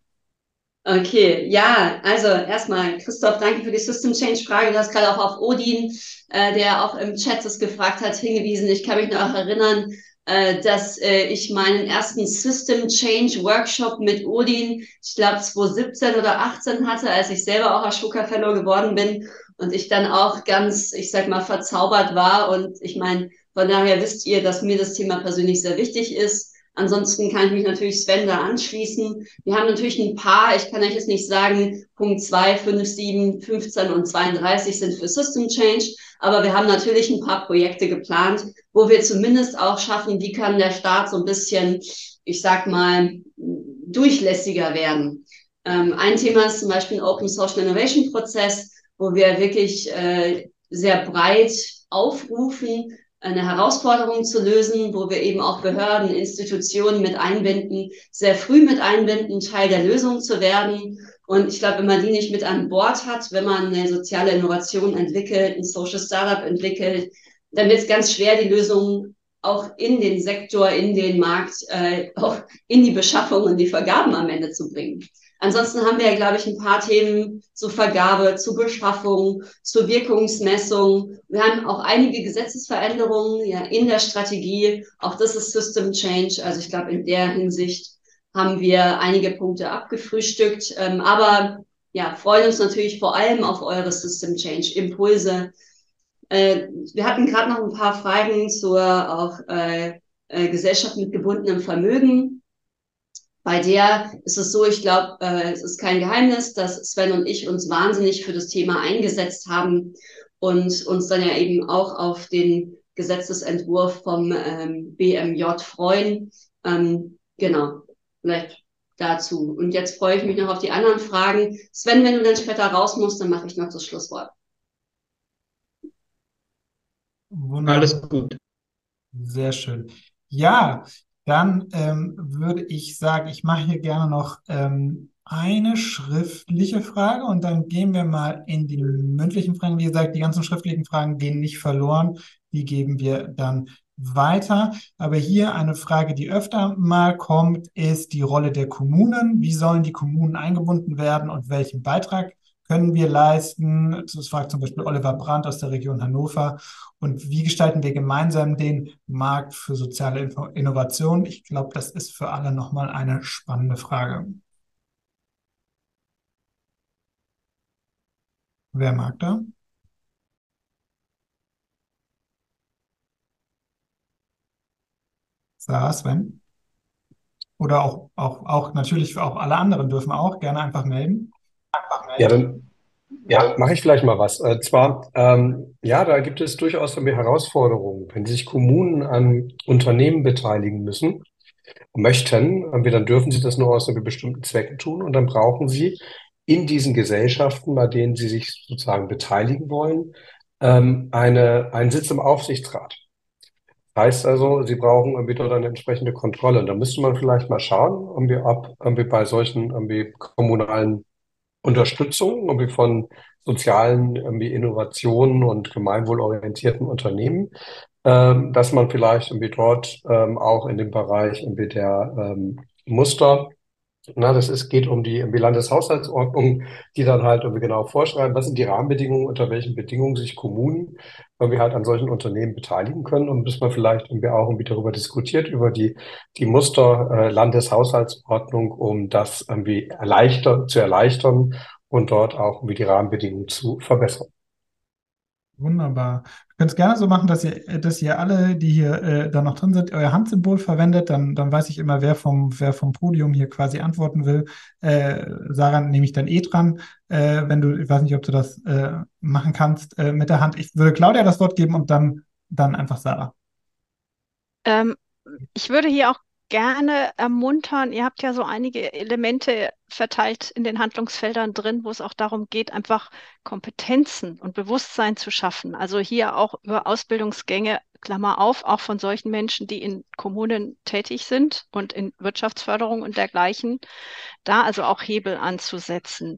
Okay, ja, also erstmal, Christoph, danke für die System Change Frage. Du hast gerade auch auf Odin, äh, der auch im Chat das gefragt hat, hingewiesen. Ich kann mich noch erinnern, äh, dass äh, ich meinen ersten System Change Workshop mit Odin, ich glaube 2017 oder 18 hatte, als ich selber auch Ashoka Fellow geworden bin und ich dann auch ganz, ich sag mal, verzaubert war. Und ich meine, von daher wisst ihr, dass mir das Thema persönlich sehr wichtig ist. Ansonsten kann ich mich natürlich Sven da anschließen. Wir haben natürlich ein paar, ich kann euch jetzt nicht sagen, Punkt 2, 5, 7, 15 und 32 sind für System Change, aber wir haben natürlich ein paar Projekte geplant, wo wir zumindest auch schaffen, wie kann der Staat so ein bisschen, ich sag mal, durchlässiger werden. Ähm, ein Thema ist zum Beispiel ein Open Social Innovation Prozess, wo wir wirklich äh, sehr breit aufrufen, eine Herausforderung zu lösen, wo wir eben auch Behörden, Institutionen mit einbinden, sehr früh mit einbinden, Teil der Lösung zu werden. Und ich glaube, wenn man die nicht mit an Bord hat, wenn man eine soziale Innovation entwickelt, ein Social Startup entwickelt, dann wird es ganz schwer, die Lösung auch in den Sektor, in den Markt, äh, auch in die Beschaffung und die Vergaben am Ende zu bringen. Ansonsten haben wir ja, glaube ich, ein paar Themen zur Vergabe, zur Beschaffung, zur Wirkungsmessung. Wir haben auch einige Gesetzesveränderungen ja, in der Strategie. Auch das ist System Change. Also ich glaube, in der Hinsicht haben wir einige Punkte abgefrühstückt. Ähm, aber ja, freuen uns natürlich vor allem auf eure System Change Impulse. Äh, wir hatten gerade noch ein paar Fragen zur auch äh, äh, Gesellschaft mit gebundenem Vermögen. Bei der ist es so, ich glaube, äh, es ist kein Geheimnis, dass Sven und ich uns wahnsinnig für das Thema eingesetzt haben und uns dann ja eben auch auf den Gesetzesentwurf vom ähm, BMJ freuen. Ähm, genau, vielleicht dazu. Und jetzt freue ich mich noch auf die anderen Fragen. Sven, wenn du dann später raus musst, dann mache ich noch das Schlusswort. Wunderbar. Alles gut. Sehr schön. Ja, dann ähm, würde ich sagen, ich mache hier gerne noch ähm, eine schriftliche Frage und dann gehen wir mal in die mündlichen Fragen. Wie gesagt, die ganzen schriftlichen Fragen gehen nicht verloren. Die geben wir dann weiter. Aber hier eine Frage, die öfter mal kommt, ist die Rolle der Kommunen. Wie sollen die Kommunen eingebunden werden und welchen Beitrag können wir leisten? Das fragt zum Beispiel Oliver Brandt aus der Region Hannover. Und wie gestalten wir gemeinsam den Markt für soziale Innovation? Ich glaube, das ist für alle nochmal eine spannende Frage. Wer mag da? Sarah, Sven? Oder auch, auch, auch natürlich auch alle anderen dürfen auch gerne einfach melden. Ja, dann ja, mache ich vielleicht mal was. Äh, zwar, ähm, ja, da gibt es durchaus irgendwie Herausforderungen. Wenn sich Kommunen an Unternehmen beteiligen müssen, möchten, dann dürfen sie das nur aus bestimmten Zwecken tun und dann brauchen sie in diesen Gesellschaften, bei denen sie sich sozusagen beteiligen wollen, ähm, eine, einen Sitz im Aufsichtsrat. Heißt also, sie brauchen irgendwie dort eine entsprechende Kontrolle. Und da müsste man vielleicht mal schauen, ob irgendwie bei solchen kommunalen Unterstützung irgendwie von sozialen irgendwie Innovationen und gemeinwohlorientierten Unternehmen, ähm, dass man vielleicht irgendwie dort ähm, auch in dem Bereich irgendwie der ähm, Muster na, das ist, geht um die, die Landeshaushaltsordnung, die dann halt irgendwie genau vorschreiben, was sind die Rahmenbedingungen, unter welchen Bedingungen sich Kommunen irgendwie halt an solchen Unternehmen beteiligen können und bis man vielleicht irgendwie auch irgendwie darüber diskutiert, über die, die Muster äh, Landeshaushaltsordnung, um das irgendwie erleichtern, zu erleichtern und dort auch irgendwie die Rahmenbedingungen zu verbessern. Wunderbar. Wir können es gerne so machen, dass ihr, dass ihr alle, die hier äh, da noch drin sind, euer Handsymbol verwendet. Dann, dann weiß ich immer, wer vom, wer vom Podium hier quasi antworten will. Äh, Sarah nehme ich dann eh dran. Äh, wenn du, ich weiß nicht, ob du das äh, machen kannst äh, mit der Hand. Ich würde Claudia das Wort geben und dann, dann einfach Sarah. Ähm, ich würde hier auch gerne ermuntern. Ihr habt ja so einige Elemente verteilt in den Handlungsfeldern drin, wo es auch darum geht, einfach Kompetenzen und Bewusstsein zu schaffen. Also hier auch über Ausbildungsgänge, Klammer auf, auch von solchen Menschen, die in Kommunen tätig sind und in Wirtschaftsförderung und dergleichen, da also auch Hebel anzusetzen.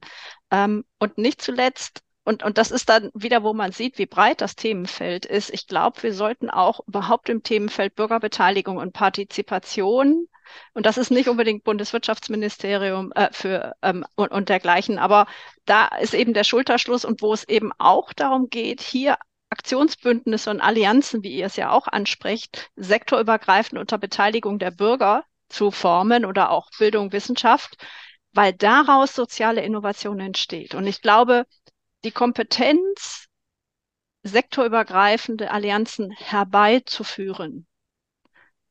Ähm, und nicht zuletzt und, und das ist dann wieder, wo man sieht, wie breit das Themenfeld ist. Ich glaube, wir sollten auch überhaupt im Themenfeld Bürgerbeteiligung und Partizipation und das ist nicht unbedingt Bundeswirtschaftsministerium äh, für ähm, und, und dergleichen, aber da ist eben der Schulterschluss und wo es eben auch darum geht, hier Aktionsbündnisse und Allianzen, wie ihr es ja auch ansprecht, sektorübergreifend unter Beteiligung der Bürger zu formen oder auch Bildung, Wissenschaft, weil daraus soziale Innovation entsteht. Und ich glaube, die Kompetenz, sektorübergreifende Allianzen herbeizuführen.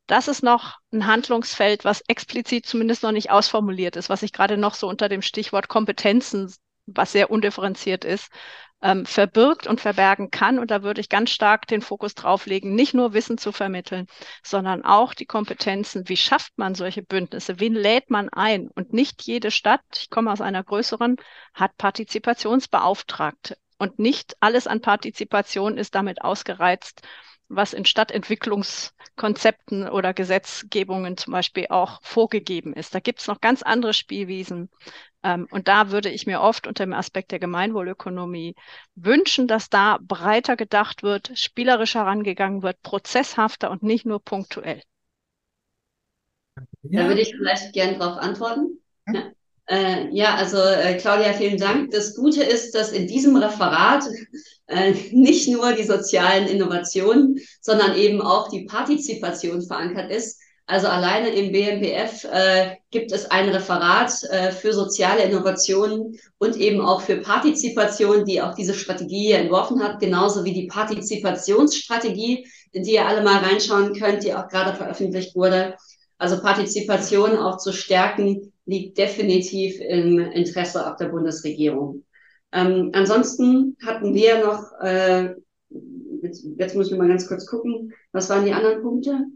Das ist noch ein Handlungsfeld, was explizit zumindest noch nicht ausformuliert ist, was ich gerade noch so unter dem Stichwort Kompetenzen, was sehr undifferenziert ist, ähm, verbirgt und verbergen kann. Und da würde ich ganz stark den Fokus drauf legen, nicht nur Wissen zu vermitteln, sondern auch die Kompetenzen. Wie schafft man solche Bündnisse? Wen lädt man ein? Und nicht jede Stadt, ich komme aus einer größeren, hat Partizipationsbeauftragte. Und nicht alles an Partizipation ist damit ausgereizt, was in Stadtentwicklungskonzepten oder Gesetzgebungen zum Beispiel auch vorgegeben ist. Da gibt es noch ganz andere Spielwiesen. Ähm, und da würde ich mir oft unter dem Aspekt der Gemeinwohlökonomie wünschen, dass da breiter gedacht wird, spielerischer rangegangen wird, prozesshafter und nicht nur punktuell. Ja. Da würde ich vielleicht gerne darauf antworten. Ja. Äh, ja, also äh, Claudia, vielen Dank. Das Gute ist, dass in diesem Referat äh, nicht nur die sozialen Innovationen, sondern eben auch die Partizipation verankert ist. Also alleine im BMBF äh, gibt es ein Referat äh, für soziale Innovationen und eben auch für Partizipation, die auch diese Strategie entworfen hat, genauso wie die Partizipationsstrategie, in die ihr alle mal reinschauen könnt, die auch gerade veröffentlicht wurde. Also Partizipation auch zu stärken, liegt definitiv im Interesse auch der Bundesregierung. Ähm, ansonsten hatten wir noch, äh, jetzt, jetzt muss ich mal ganz kurz gucken, was waren die anderen Punkte?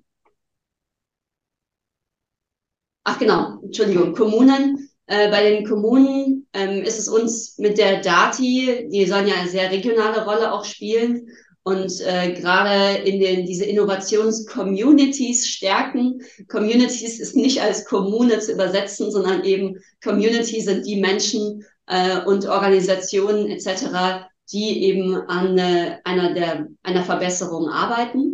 Ach genau, Entschuldigung, Kommunen. Äh, bei den Kommunen ähm, ist es uns mit der Dati, die sollen ja eine sehr regionale Rolle auch spielen und äh, gerade in den diese Innovations-Communities stärken. Communities ist nicht als Kommune zu übersetzen, sondern eben Community sind die Menschen äh, und Organisationen etc., die eben an äh, einer der einer Verbesserung arbeiten.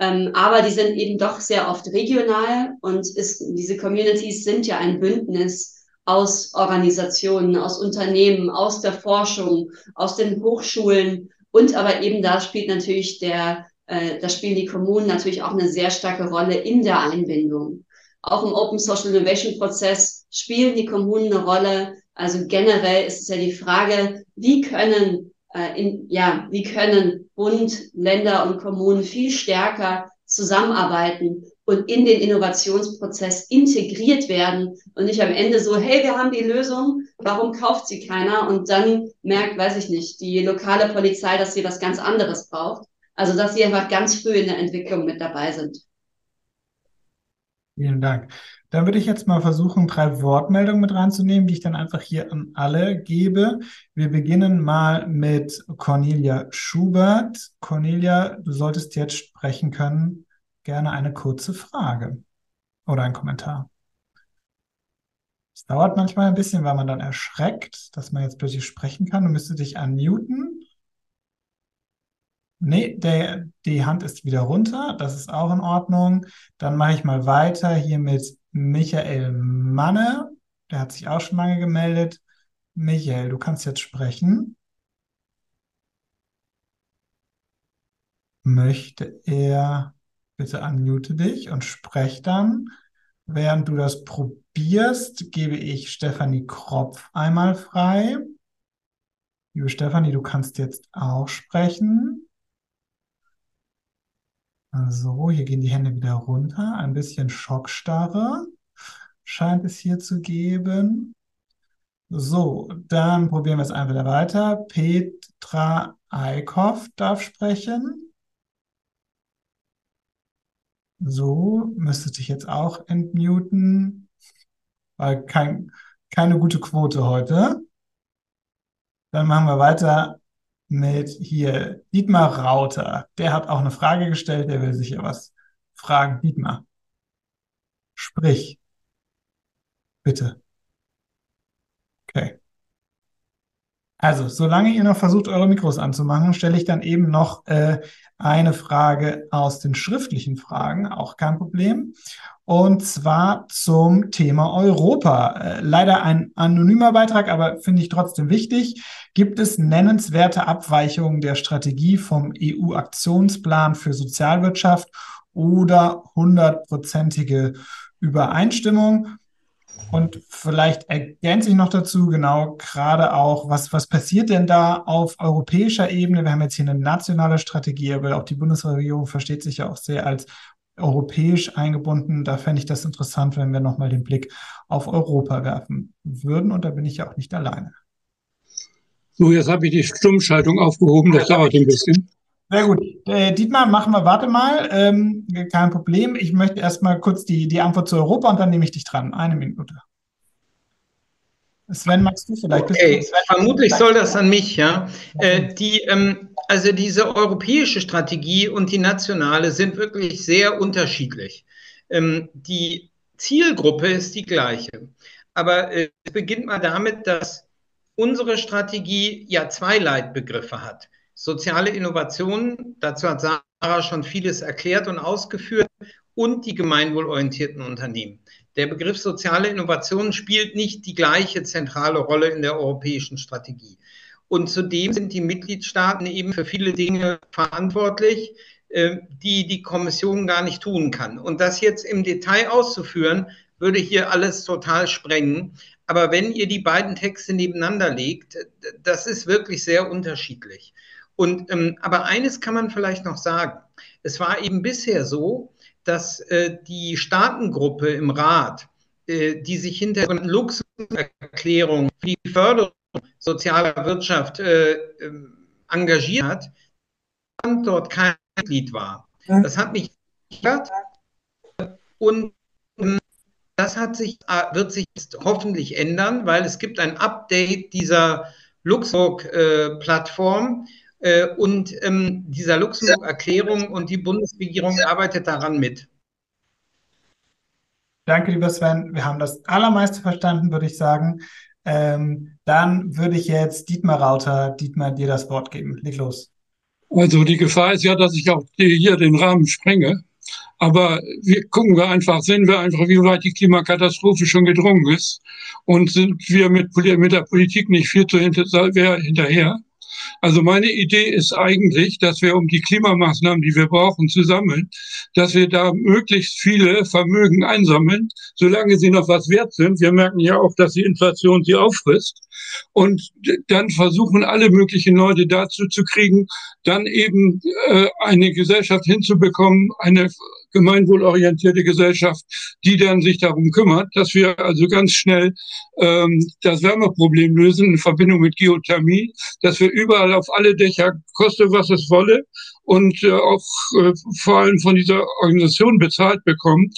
Ähm, aber die sind eben doch sehr oft regional und ist, diese Communities sind ja ein Bündnis aus Organisationen, aus Unternehmen, aus der Forschung, aus den Hochschulen und aber eben da spielt natürlich der, äh, da spielen die Kommunen natürlich auch eine sehr starke Rolle in der Einbindung. Auch im Open Social Innovation Prozess spielen die Kommunen eine Rolle. Also generell ist es ja die Frage, wie können äh, in, ja, wie können Bund, Länder und Kommunen viel stärker zusammenarbeiten und in den Innovationsprozess integriert werden und nicht am Ende so, hey, wir haben die Lösung, warum kauft sie keiner? Und dann merkt, weiß ich nicht, die lokale Polizei, dass sie was ganz anderes braucht. Also, dass sie einfach ganz früh in der Entwicklung mit dabei sind. Vielen Dank. Dann würde ich jetzt mal versuchen, drei Wortmeldungen mit reinzunehmen, die ich dann einfach hier an alle gebe. Wir beginnen mal mit Cornelia Schubert. Cornelia, du solltest jetzt sprechen können. Gerne eine kurze Frage oder ein Kommentar. Es dauert manchmal ein bisschen, weil man dann erschreckt, dass man jetzt plötzlich sprechen kann. Du müsstest dich unmuten. Nee, der, die Hand ist wieder runter. Das ist auch in Ordnung. Dann mache ich mal weiter hier mit Michael Manne, der hat sich auch schon lange gemeldet. Michael, du kannst jetzt sprechen. Möchte er, bitte unmute dich und sprech dann. Während du das probierst, gebe ich Stefanie Kropf einmal frei. Liebe Stefanie, du kannst jetzt auch sprechen. So, hier gehen die Hände wieder runter. Ein bisschen Schockstarre scheint es hier zu geben. So, dann probieren wir es einfach weiter. Petra Eickhoff darf sprechen. So, müsste sich jetzt auch entmuten, weil kein, keine gute Quote heute. Dann machen wir weiter mit hier Dietmar Rauter. Der hat auch eine Frage gestellt, der will sicher was fragen. Dietmar, sprich. Bitte. Okay. Also, solange ihr noch versucht, eure Mikros anzumachen, stelle ich dann eben noch äh, eine Frage aus den schriftlichen Fragen, auch kein Problem. Und zwar zum Thema Europa. Äh, leider ein anonymer Beitrag, aber finde ich trotzdem wichtig. Gibt es nennenswerte Abweichungen der Strategie vom EU-Aktionsplan für Sozialwirtschaft oder hundertprozentige Übereinstimmung? Und vielleicht ergänze ich noch dazu, genau, gerade auch, was, was passiert denn da auf europäischer Ebene? Wir haben jetzt hier eine nationale Strategie, aber auch die Bundesregierung versteht sich ja auch sehr als europäisch eingebunden. Da fände ich das interessant, wenn wir nochmal den Blick auf Europa werfen würden. Und da bin ich ja auch nicht alleine. So, jetzt habe ich die Stummschaltung aufgehoben. Das dauert ein bisschen. Sehr gut. Äh, Dietmar, machen wir, warte mal. Ähm, kein Problem. Ich möchte erstmal kurz die, die Antwort zu Europa und dann nehme ich dich dran. Eine Minute. Sven, magst du vielleicht? Okay, vermutlich soll das an mich, ja. Äh, die, ähm, also diese europäische Strategie und die nationale sind wirklich sehr unterschiedlich. Ähm, die Zielgruppe ist die gleiche. Aber äh, es beginnt mal damit, dass unsere Strategie ja zwei Leitbegriffe hat soziale Innovationen, dazu hat Sarah schon vieles erklärt und ausgeführt, und die gemeinwohlorientierten Unternehmen. Der Begriff soziale Innovation spielt nicht die gleiche zentrale Rolle in der europäischen Strategie. Und zudem sind die Mitgliedstaaten eben für viele Dinge verantwortlich, äh, die die Kommission gar nicht tun kann. Und das jetzt im Detail auszuführen, würde hier alles total sprengen. Aber wenn ihr die beiden Texte nebeneinander legt, das ist wirklich sehr unterschiedlich. Und ähm, aber eines kann man vielleicht noch sagen: Es war eben bisher so, dass äh, die Staatengruppe im Rat, äh, die sich hinter der Luxemburg-Erklärung für die Förderung sozialer Wirtschaft äh, ähm, engagiert hat, dort kein Mitglied war. Das hat mich gehört und ähm, das hat sich, äh, wird sich hoffentlich ändern, weil es gibt ein Update dieser Luxemburg-Plattform äh, und ähm, dieser Luxemburg-Erklärung und die Bundesregierung arbeitet daran mit. Danke, lieber Sven. Wir haben das allermeiste verstanden, würde ich sagen. Ähm, dann würde ich jetzt Dietmar Rauter, Dietmar, dir das Wort geben. Leg los. Also die Gefahr ist ja, dass ich auch hier den Rahmen sprenge. Aber wir gucken wir einfach, sehen wir einfach, wie weit die Klimakatastrophe schon gedrungen ist. Und sind wir mit, mit der Politik nicht viel zu hinter, hinterher. Also meine Idee ist eigentlich, dass wir um die Klimamaßnahmen, die wir brauchen, zu sammeln, dass wir da möglichst viele Vermögen einsammeln, solange sie noch was wert sind. Wir merken ja auch, dass die Inflation sie auffrisst. Und dann versuchen alle möglichen Leute dazu zu kriegen, dann eben äh, eine Gesellschaft hinzubekommen, eine gemeinwohlorientierte Gesellschaft, die dann sich darum kümmert, dass wir also ganz schnell ähm, das Wärmeproblem lösen in Verbindung mit Geothermie, dass wir überall auf alle Dächer, koste was es wolle, und äh, auch äh, vor allem von dieser Organisation bezahlt bekommen,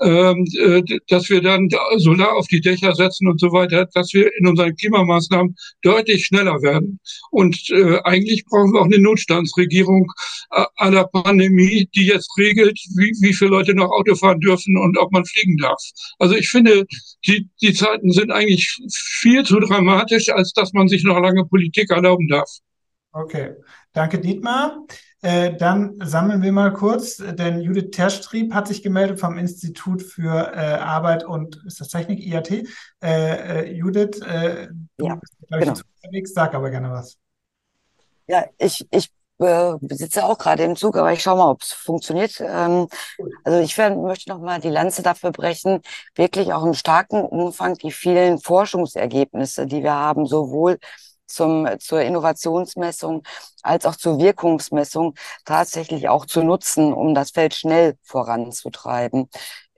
ähm, äh, dass wir dann Solar auf die Dächer setzen und so weiter, dass wir in unseren Klimamaßnahmen deutlich schneller werden. Und äh, eigentlich brauchen wir auch eine Notstandsregierung äh, aller Pandemie, die jetzt regelt, wie, wie viele Leute noch Auto fahren dürfen und ob man fliegen darf. Also ich finde, die, die Zeiten sind eigentlich viel zu dramatisch, als dass man sich noch lange Politik erlauben darf. Okay, danke Dietmar. Äh, dann sammeln wir mal kurz, denn Judith Terstrieb hat sich gemeldet vom Institut für äh, Arbeit und ist das Technik, IAT. Äh, äh, Judith, äh, du ja, bist, glaube genau. unterwegs, sag aber gerne was. Ja, ich, ich sitze auch gerade im Zug, aber ich schaue mal, ob es funktioniert. Ähm, also ich möchte noch mal die Lanze dafür brechen, wirklich auch im starken Umfang die vielen Forschungsergebnisse, die wir haben, sowohl zum, zur Innovationsmessung als auch zur Wirkungsmessung tatsächlich auch zu nutzen, um das Feld schnell voranzutreiben.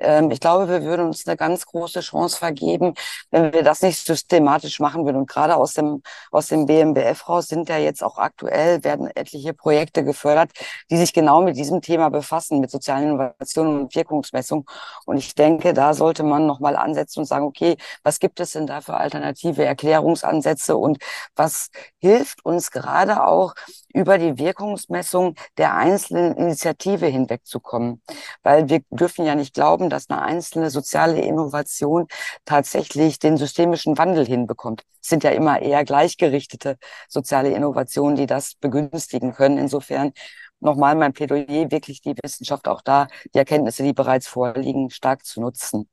Ähm, ich glaube, wir würden uns eine ganz große Chance vergeben, wenn wir das nicht systematisch machen würden. Und gerade aus dem, aus dem BMBF raus sind ja jetzt auch aktuell, werden etliche Projekte gefördert, die sich genau mit diesem Thema befassen, mit sozialen Innovationen und Wirkungsmessung. Und ich denke, da sollte man nochmal ansetzen und sagen, okay, was gibt es denn da für alternative Erklärungsansätze und was hilft uns gerade auch, über die Wirkungsmessung der einzelnen Initiative hinwegzukommen. Weil wir dürfen ja nicht glauben, dass eine einzelne soziale Innovation tatsächlich den systemischen Wandel hinbekommt. Es sind ja immer eher gleichgerichtete soziale Innovationen, die das begünstigen können. Insofern nochmal mein Plädoyer, wirklich die Wissenschaft auch da, die Erkenntnisse, die bereits vorliegen, stark zu nutzen.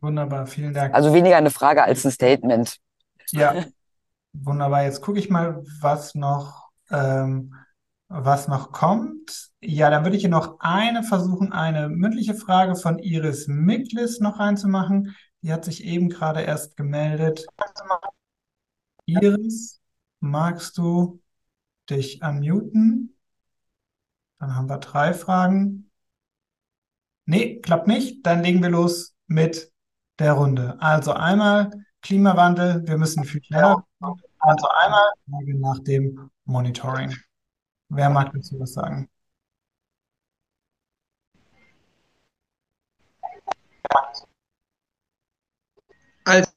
Wunderbar, vielen Dank. Also weniger eine Frage als ein Statement. Ja, wunderbar. Jetzt gucke ich mal, was noch ähm, was noch kommt. Ja, dann würde ich hier noch eine versuchen, eine mündliche Frage von Iris Miklis noch reinzumachen. Die hat sich eben gerade erst gemeldet. Iris, magst du dich unmuten? Dann haben wir drei Fragen. Nee, klappt nicht. Dann legen wir los mit der Runde. Also einmal Klimawandel, wir müssen viel schneller. Also einmal nach dem Monitoring. Wer mag dazu was sagen? Also,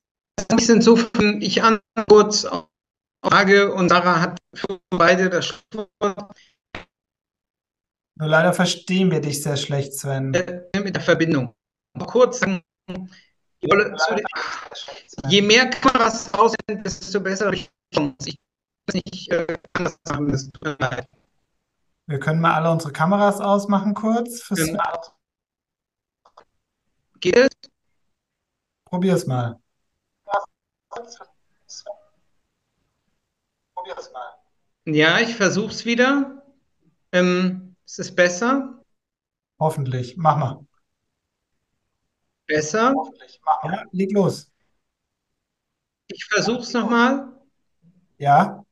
ich insofern, ich antworte kurz auf die Frage und Sarah hat für beide das Stichwort. Nur leider verstehen wir dich sehr schlecht, Sven. Mit der Verbindung. Kurz sagen, je mehr Kameras aus sind, desto besser. Ich nicht äh, anders machen. Das tut mir leid. Wir können mal alle unsere Kameras ausmachen kurz. Fürs ähm, geht es? Probier es mal. Probier es mal. Ja, ich versuche es wieder. Ähm, Ist es besser? Hoffentlich. Mach mal. Besser? Hoffentlich. Mach mal. Ja, leg los. Ich versuche es nochmal. Ja.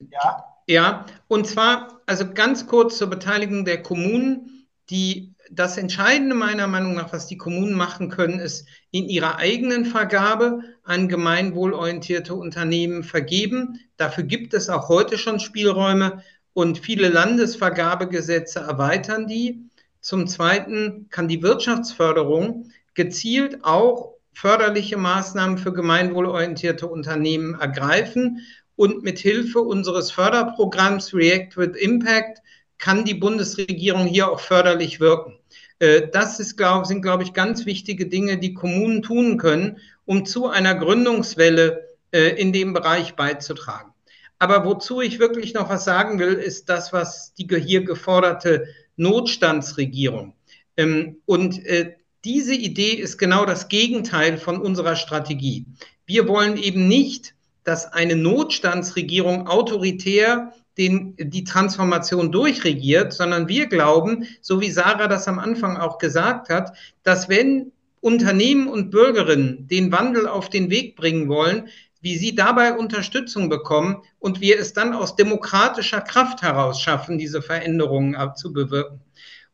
Ja. Ja, und zwar, also ganz kurz zur Beteiligung der Kommunen. Die, das Entscheidende meiner Meinung nach, was die Kommunen machen können, ist in ihrer eigenen Vergabe an gemeinwohlorientierte Unternehmen vergeben. Dafür gibt es auch heute schon Spielräume und viele Landesvergabegesetze erweitern die. Zum Zweiten kann die Wirtschaftsförderung gezielt auch förderliche Maßnahmen für gemeinwohlorientierte Unternehmen ergreifen. Und mit Hilfe unseres Förderprogramms React with Impact kann die Bundesregierung hier auch förderlich wirken. Äh, das ist, glaub, sind, glaube ich, ganz wichtige Dinge, die Kommunen tun können, um zu einer Gründungswelle äh, in dem Bereich beizutragen. Aber wozu ich wirklich noch was sagen will, ist das, was die hier geforderte Notstandsregierung. Ähm, und äh, diese Idee ist genau das Gegenteil von unserer Strategie. Wir wollen eben nicht, dass eine Notstandsregierung autoritär den, die Transformation durchregiert, sondern wir glauben, so wie Sarah das am Anfang auch gesagt hat, dass wenn Unternehmen und Bürgerinnen den Wandel auf den Weg bringen wollen, wie sie dabei Unterstützung bekommen und wir es dann aus demokratischer Kraft heraus schaffen, diese Veränderungen zu bewirken.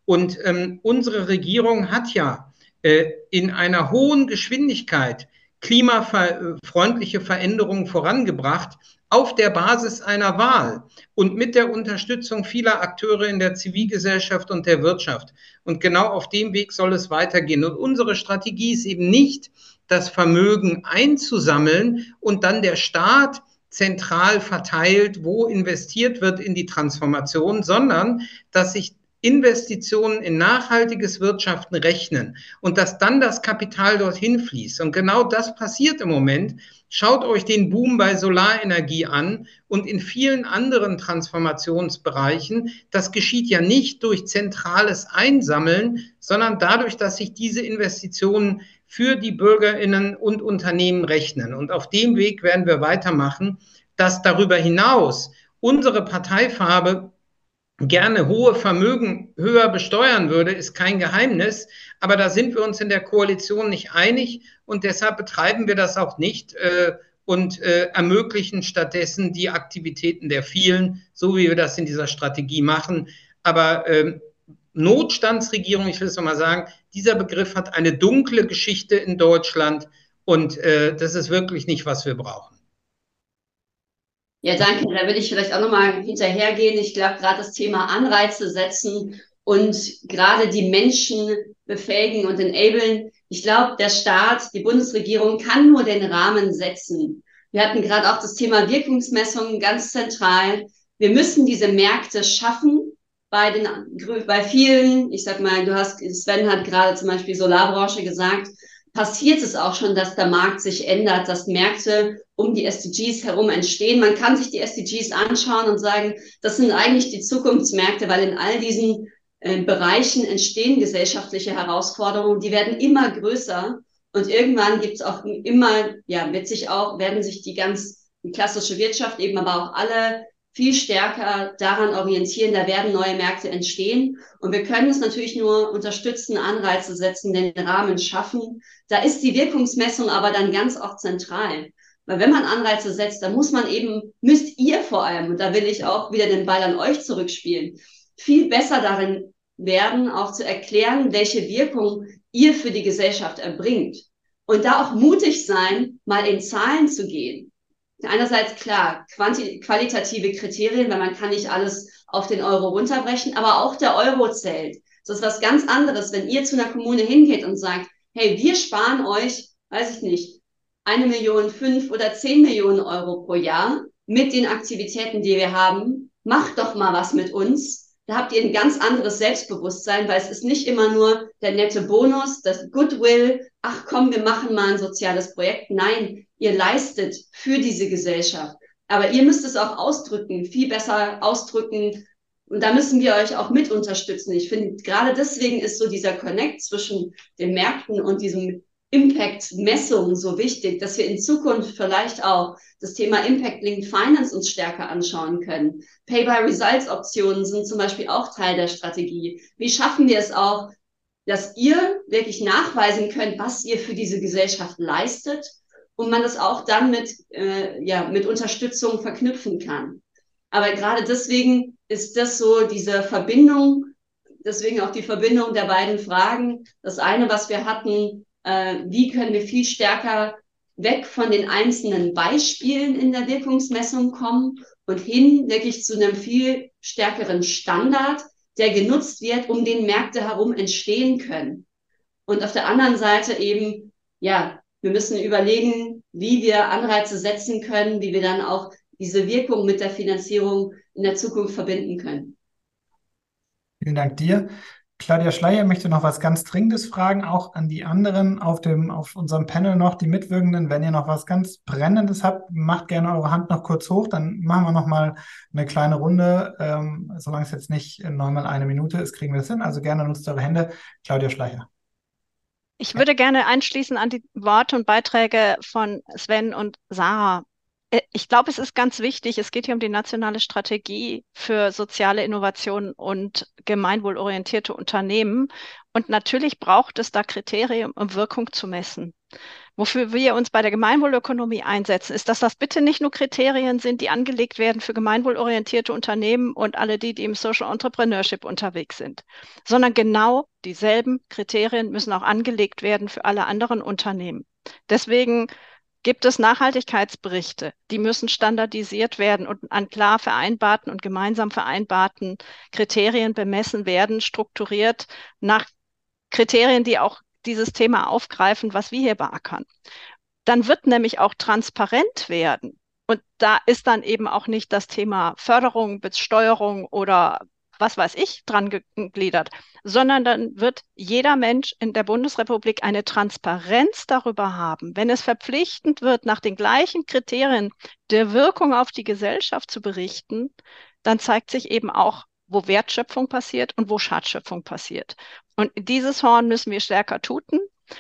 Und ähm, unsere Regierung hat ja äh, in einer hohen Geschwindigkeit klimafreundliche Veränderungen vorangebracht auf der Basis einer Wahl und mit der Unterstützung vieler Akteure in der Zivilgesellschaft und der Wirtschaft. Und genau auf dem Weg soll es weitergehen. Und unsere Strategie ist eben nicht, das Vermögen einzusammeln und dann der Staat zentral verteilt, wo investiert wird in die Transformation, sondern dass sich Investitionen in nachhaltiges Wirtschaften rechnen und dass dann das Kapital dorthin fließt. Und genau das passiert im Moment. Schaut euch den Boom bei Solarenergie an und in vielen anderen Transformationsbereichen. Das geschieht ja nicht durch zentrales Einsammeln, sondern dadurch, dass sich diese Investitionen für die Bürgerinnen und Unternehmen rechnen. Und auf dem Weg werden wir weitermachen, dass darüber hinaus unsere Parteifarbe gerne hohe Vermögen höher besteuern würde, ist kein Geheimnis. Aber da sind wir uns in der Koalition nicht einig und deshalb betreiben wir das auch nicht äh, und äh, ermöglichen stattdessen die Aktivitäten der vielen, so wie wir das in dieser Strategie machen. Aber äh, Notstandsregierung, ich will es nochmal sagen, dieser Begriff hat eine dunkle Geschichte in Deutschland und äh, das ist wirklich nicht, was wir brauchen. Ja, danke. Da will ich vielleicht auch nochmal hinterhergehen. Ich glaube, gerade das Thema Anreize setzen und gerade die Menschen befähigen und enablen. Ich glaube, der Staat, die Bundesregierung kann nur den Rahmen setzen. Wir hatten gerade auch das Thema Wirkungsmessungen ganz zentral. Wir müssen diese Märkte schaffen bei den, bei vielen. Ich sag mal, du hast, Sven hat gerade zum Beispiel Solarbranche gesagt passiert es auch schon, dass der Markt sich ändert, dass Märkte um die SDGs herum entstehen. Man kann sich die SDGs anschauen und sagen, das sind eigentlich die Zukunftsmärkte, weil in all diesen äh, Bereichen entstehen gesellschaftliche Herausforderungen, die werden immer größer und irgendwann gibt es auch immer, ja, wird sich auch, werden sich die ganz die klassische Wirtschaft eben, aber auch alle viel stärker daran orientieren, da werden neue Märkte entstehen. Und wir können es natürlich nur unterstützen, Anreize setzen, den Rahmen schaffen. Da ist die Wirkungsmessung aber dann ganz auch zentral. Weil wenn man Anreize setzt, dann muss man eben, müsst ihr vor allem, und da will ich auch wieder den Ball an euch zurückspielen, viel besser darin werden, auch zu erklären, welche Wirkung ihr für die Gesellschaft erbringt. Und da auch mutig sein, mal in Zahlen zu gehen einerseits klar, qualitative Kriterien, weil man kann nicht alles auf den Euro runterbrechen, aber auch der Euro zählt. Das ist was ganz anderes, wenn ihr zu einer Kommune hingeht und sagt, hey, wir sparen euch, weiß ich nicht, eine Million, fünf oder zehn Millionen Euro pro Jahr mit den Aktivitäten, die wir haben. Macht doch mal was mit uns da habt ihr ein ganz anderes Selbstbewusstsein, weil es ist nicht immer nur der nette Bonus, das Goodwill, ach komm, wir machen mal ein soziales Projekt. Nein, ihr leistet für diese Gesellschaft. Aber ihr müsst es auch ausdrücken, viel besser ausdrücken. Und da müssen wir euch auch mit unterstützen. Ich finde, gerade deswegen ist so dieser Connect zwischen den Märkten und diesem Impact-Messung so wichtig, dass wir in Zukunft vielleicht auch das Thema Impact-Linked Finance uns stärker anschauen können. Pay-by-Results-Optionen sind zum Beispiel auch Teil der Strategie. Wie schaffen wir es auch, dass ihr wirklich nachweisen könnt, was ihr für diese Gesellschaft leistet und man das auch dann mit, äh, ja, mit Unterstützung verknüpfen kann. Aber gerade deswegen ist das so diese Verbindung, deswegen auch die Verbindung der beiden Fragen. Das eine, was wir hatten, äh, wie können wir viel stärker weg von den einzelnen Beispielen in der Wirkungsmessung kommen und hin wirklich zu einem viel stärkeren Standard, der genutzt wird, um den Märkte herum entstehen können. Und auf der anderen Seite eben, ja, wir müssen überlegen, wie wir Anreize setzen können, wie wir dann auch diese Wirkung mit der Finanzierung in der Zukunft verbinden können. Vielen Dank dir. Claudia Schleier möchte noch was ganz Dringendes fragen, auch an die anderen auf dem, auf unserem Panel noch, die Mitwirkenden. Wenn ihr noch was ganz Brennendes habt, macht gerne eure Hand noch kurz hoch, dann machen wir noch mal eine kleine Runde. Ähm, solange es jetzt nicht neunmal eine Minute ist, kriegen wir es hin. Also gerne nutzt eure Hände. Claudia Schleier. Ich würde gerne anschließen an die Worte und Beiträge von Sven und Sarah. Äh, ich glaube, es ist ganz wichtig, es geht hier um die nationale Strategie für soziale Innovation und gemeinwohlorientierte Unternehmen. Und natürlich braucht es da Kriterien, um Wirkung zu messen. Wofür wir uns bei der Gemeinwohlökonomie einsetzen, ist, dass das bitte nicht nur Kriterien sind, die angelegt werden für gemeinwohlorientierte Unternehmen und alle die, die im Social Entrepreneurship unterwegs sind, sondern genau dieselben Kriterien müssen auch angelegt werden für alle anderen Unternehmen. Deswegen gibt es Nachhaltigkeitsberichte, die müssen standardisiert werden und an klar vereinbarten und gemeinsam vereinbarten Kriterien bemessen werden, strukturiert nach Kriterien, die auch dieses Thema aufgreifen, was wir hier beackern. Dann wird nämlich auch transparent werden. Und da ist dann eben auch nicht das Thema Förderung, Besteuerung oder was weiß ich, dran gegliedert, sondern dann wird jeder Mensch in der Bundesrepublik eine Transparenz darüber haben. Wenn es verpflichtend wird, nach den gleichen Kriterien der Wirkung auf die Gesellschaft zu berichten, dann zeigt sich eben auch, wo Wertschöpfung passiert und wo Schadschöpfung passiert. Und dieses Horn müssen wir stärker tuten.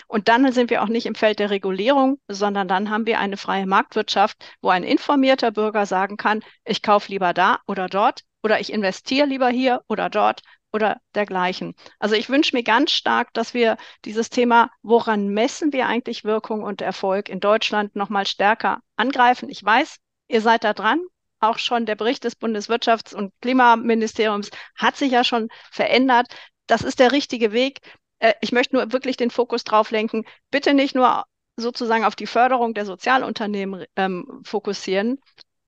Und dann sind wir auch nicht im Feld der Regulierung, sondern dann haben wir eine freie Marktwirtschaft, wo ein informierter Bürger sagen kann, ich kaufe lieber da oder dort oder ich investiere lieber hier oder dort oder dergleichen. Also ich wünsche mir ganz stark, dass wir dieses Thema, woran messen wir eigentlich Wirkung und Erfolg in Deutschland nochmal stärker angreifen. Ich weiß, ihr seid da dran. Auch schon der Bericht des Bundeswirtschafts- und Klimaministeriums hat sich ja schon verändert. Das ist der richtige Weg. Äh, ich möchte nur wirklich den Fokus drauf lenken. Bitte nicht nur sozusagen auf die Förderung der Sozialunternehmen ähm, fokussieren,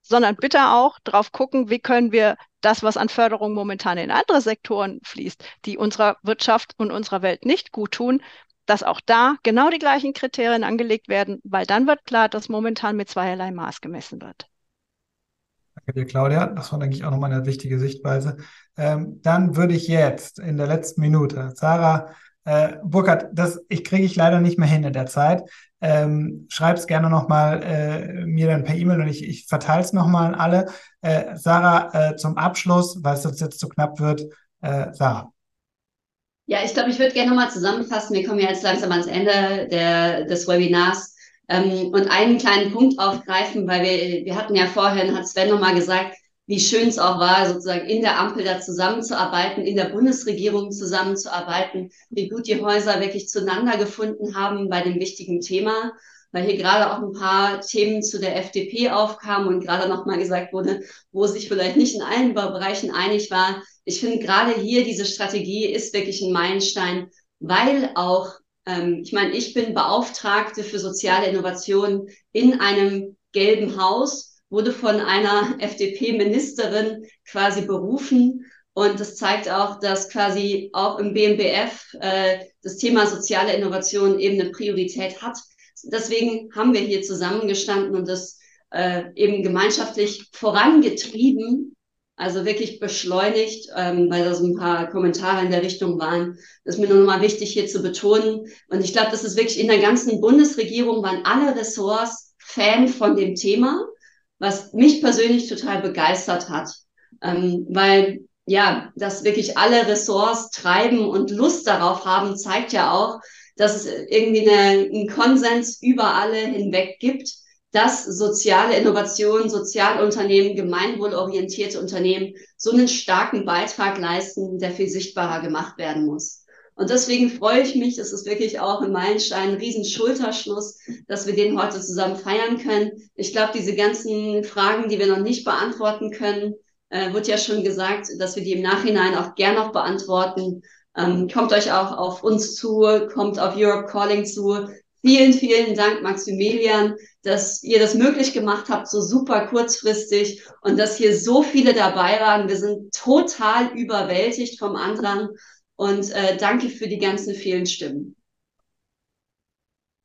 sondern bitte auch drauf gucken, wie können wir das, was an Förderung momentan in andere Sektoren fließt, die unserer Wirtschaft und unserer Welt nicht gut tun, dass auch da genau die gleichen Kriterien angelegt werden, weil dann wird klar, dass momentan mit zweierlei Maß gemessen wird. Danke dir, Claudia. Das war, denke ich, auch nochmal eine wichtige Sichtweise. Ähm, dann würde ich jetzt in der letzten Minute, Sarah, äh, Burkhard, das ich kriege ich leider nicht mehr hin in der Zeit. Ähm, Schreib es gerne nochmal äh, mir dann per E-Mail und ich, ich verteile es nochmal an alle. Äh, Sarah, äh, zum Abschluss, weil es uns jetzt zu knapp wird. Äh, Sarah. Ja, ich glaube, ich würde gerne nochmal zusammenfassen. Wir kommen ja jetzt langsam ans Ende der, des Webinars ähm, und einen kleinen Punkt aufgreifen, weil wir, wir hatten ja vorhin, hat Sven nochmal gesagt, wie schön es auch war, sozusagen in der Ampel da zusammenzuarbeiten, in der Bundesregierung zusammenzuarbeiten, wie gut die Häuser wirklich zueinander gefunden haben bei dem wichtigen Thema, weil hier gerade auch ein paar Themen zu der FDP aufkamen und gerade nochmal gesagt wurde, wo sich vielleicht nicht in allen Bereichen einig war. Ich finde gerade hier diese Strategie ist wirklich ein Meilenstein, weil auch, ähm, ich meine, ich bin Beauftragte für soziale Innovation in einem gelben Haus wurde von einer FDP-Ministerin quasi berufen. Und das zeigt auch, dass quasi auch im BMBF äh, das Thema soziale Innovation eben eine Priorität hat. Deswegen haben wir hier zusammengestanden und das äh, eben gemeinschaftlich vorangetrieben, also wirklich beschleunigt, ähm, weil da so ein paar Kommentare in der Richtung waren. Das ist mir nur noch mal wichtig hier zu betonen. Und ich glaube, das ist wirklich in der ganzen Bundesregierung waren alle Ressorts Fan von dem Thema was mich persönlich total begeistert hat, ähm, weil ja, dass wirklich alle Ressorts treiben und Lust darauf haben, zeigt ja auch, dass es irgendwie eine, einen Konsens über alle hinweg gibt, dass soziale Innovation, Sozialunternehmen, gemeinwohlorientierte Unternehmen so einen starken Beitrag leisten, der viel sichtbarer gemacht werden muss. Und deswegen freue ich mich, es ist wirklich auch ein Meilenstein, ein riesen Schulterschluss, dass wir den heute zusammen feiern können. Ich glaube, diese ganzen Fragen, die wir noch nicht beantworten können, äh, wird ja schon gesagt, dass wir die im Nachhinein auch gern noch beantworten. Ähm, kommt euch auch auf uns zu, kommt auf Europe Calling zu. Vielen, vielen Dank, Maximilian, dass ihr das möglich gemacht habt, so super kurzfristig und dass hier so viele dabei waren. Wir sind total überwältigt vom Andrang und äh, danke für die ganzen vielen Stimmen.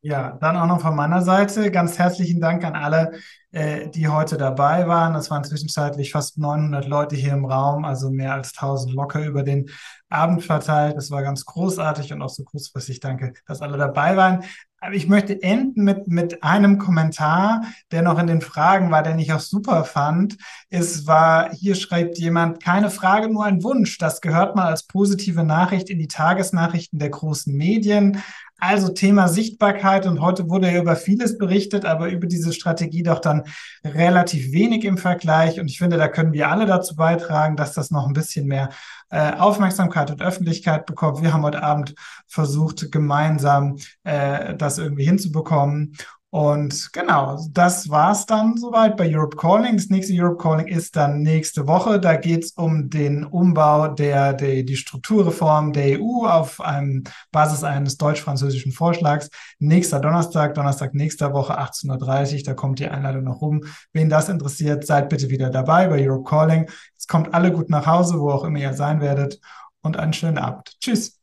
Ja, dann auch noch von meiner Seite ganz herzlichen Dank an alle, äh, die heute dabei waren. Es waren zwischenzeitlich fast 900 Leute hier im Raum, also mehr als 1000 locker über den Abend verteilt. Das war ganz großartig und auch so kurzfristig. Danke, dass alle dabei waren. Aber ich möchte enden mit, mit einem Kommentar, der noch in den Fragen war, den ich auch super fand. Es war, hier schreibt jemand, keine Frage, nur ein Wunsch. Das gehört mal als positive Nachricht in die Tagesnachrichten der großen Medien. Also Thema Sichtbarkeit und heute wurde ja über vieles berichtet, aber über diese Strategie doch dann relativ wenig im Vergleich. Und ich finde, da können wir alle dazu beitragen, dass das noch ein bisschen mehr äh, Aufmerksamkeit und Öffentlichkeit bekommt. Wir haben heute Abend versucht, gemeinsam äh, das irgendwie hinzubekommen. Und genau, das war's dann soweit bei Europe Calling. Das nächste Europe Calling ist dann nächste Woche. Da geht's um den Umbau der, der die Strukturreform der EU auf einem Basis eines deutsch-französischen Vorschlags. Nächster Donnerstag, Donnerstag nächster Woche 18.30 Uhr. Da kommt die Einladung noch rum. Wen das interessiert, seid bitte wieder dabei bei Europe Calling. Es kommt alle gut nach Hause, wo auch immer ihr sein werdet. Und einen schönen Abend. Tschüss.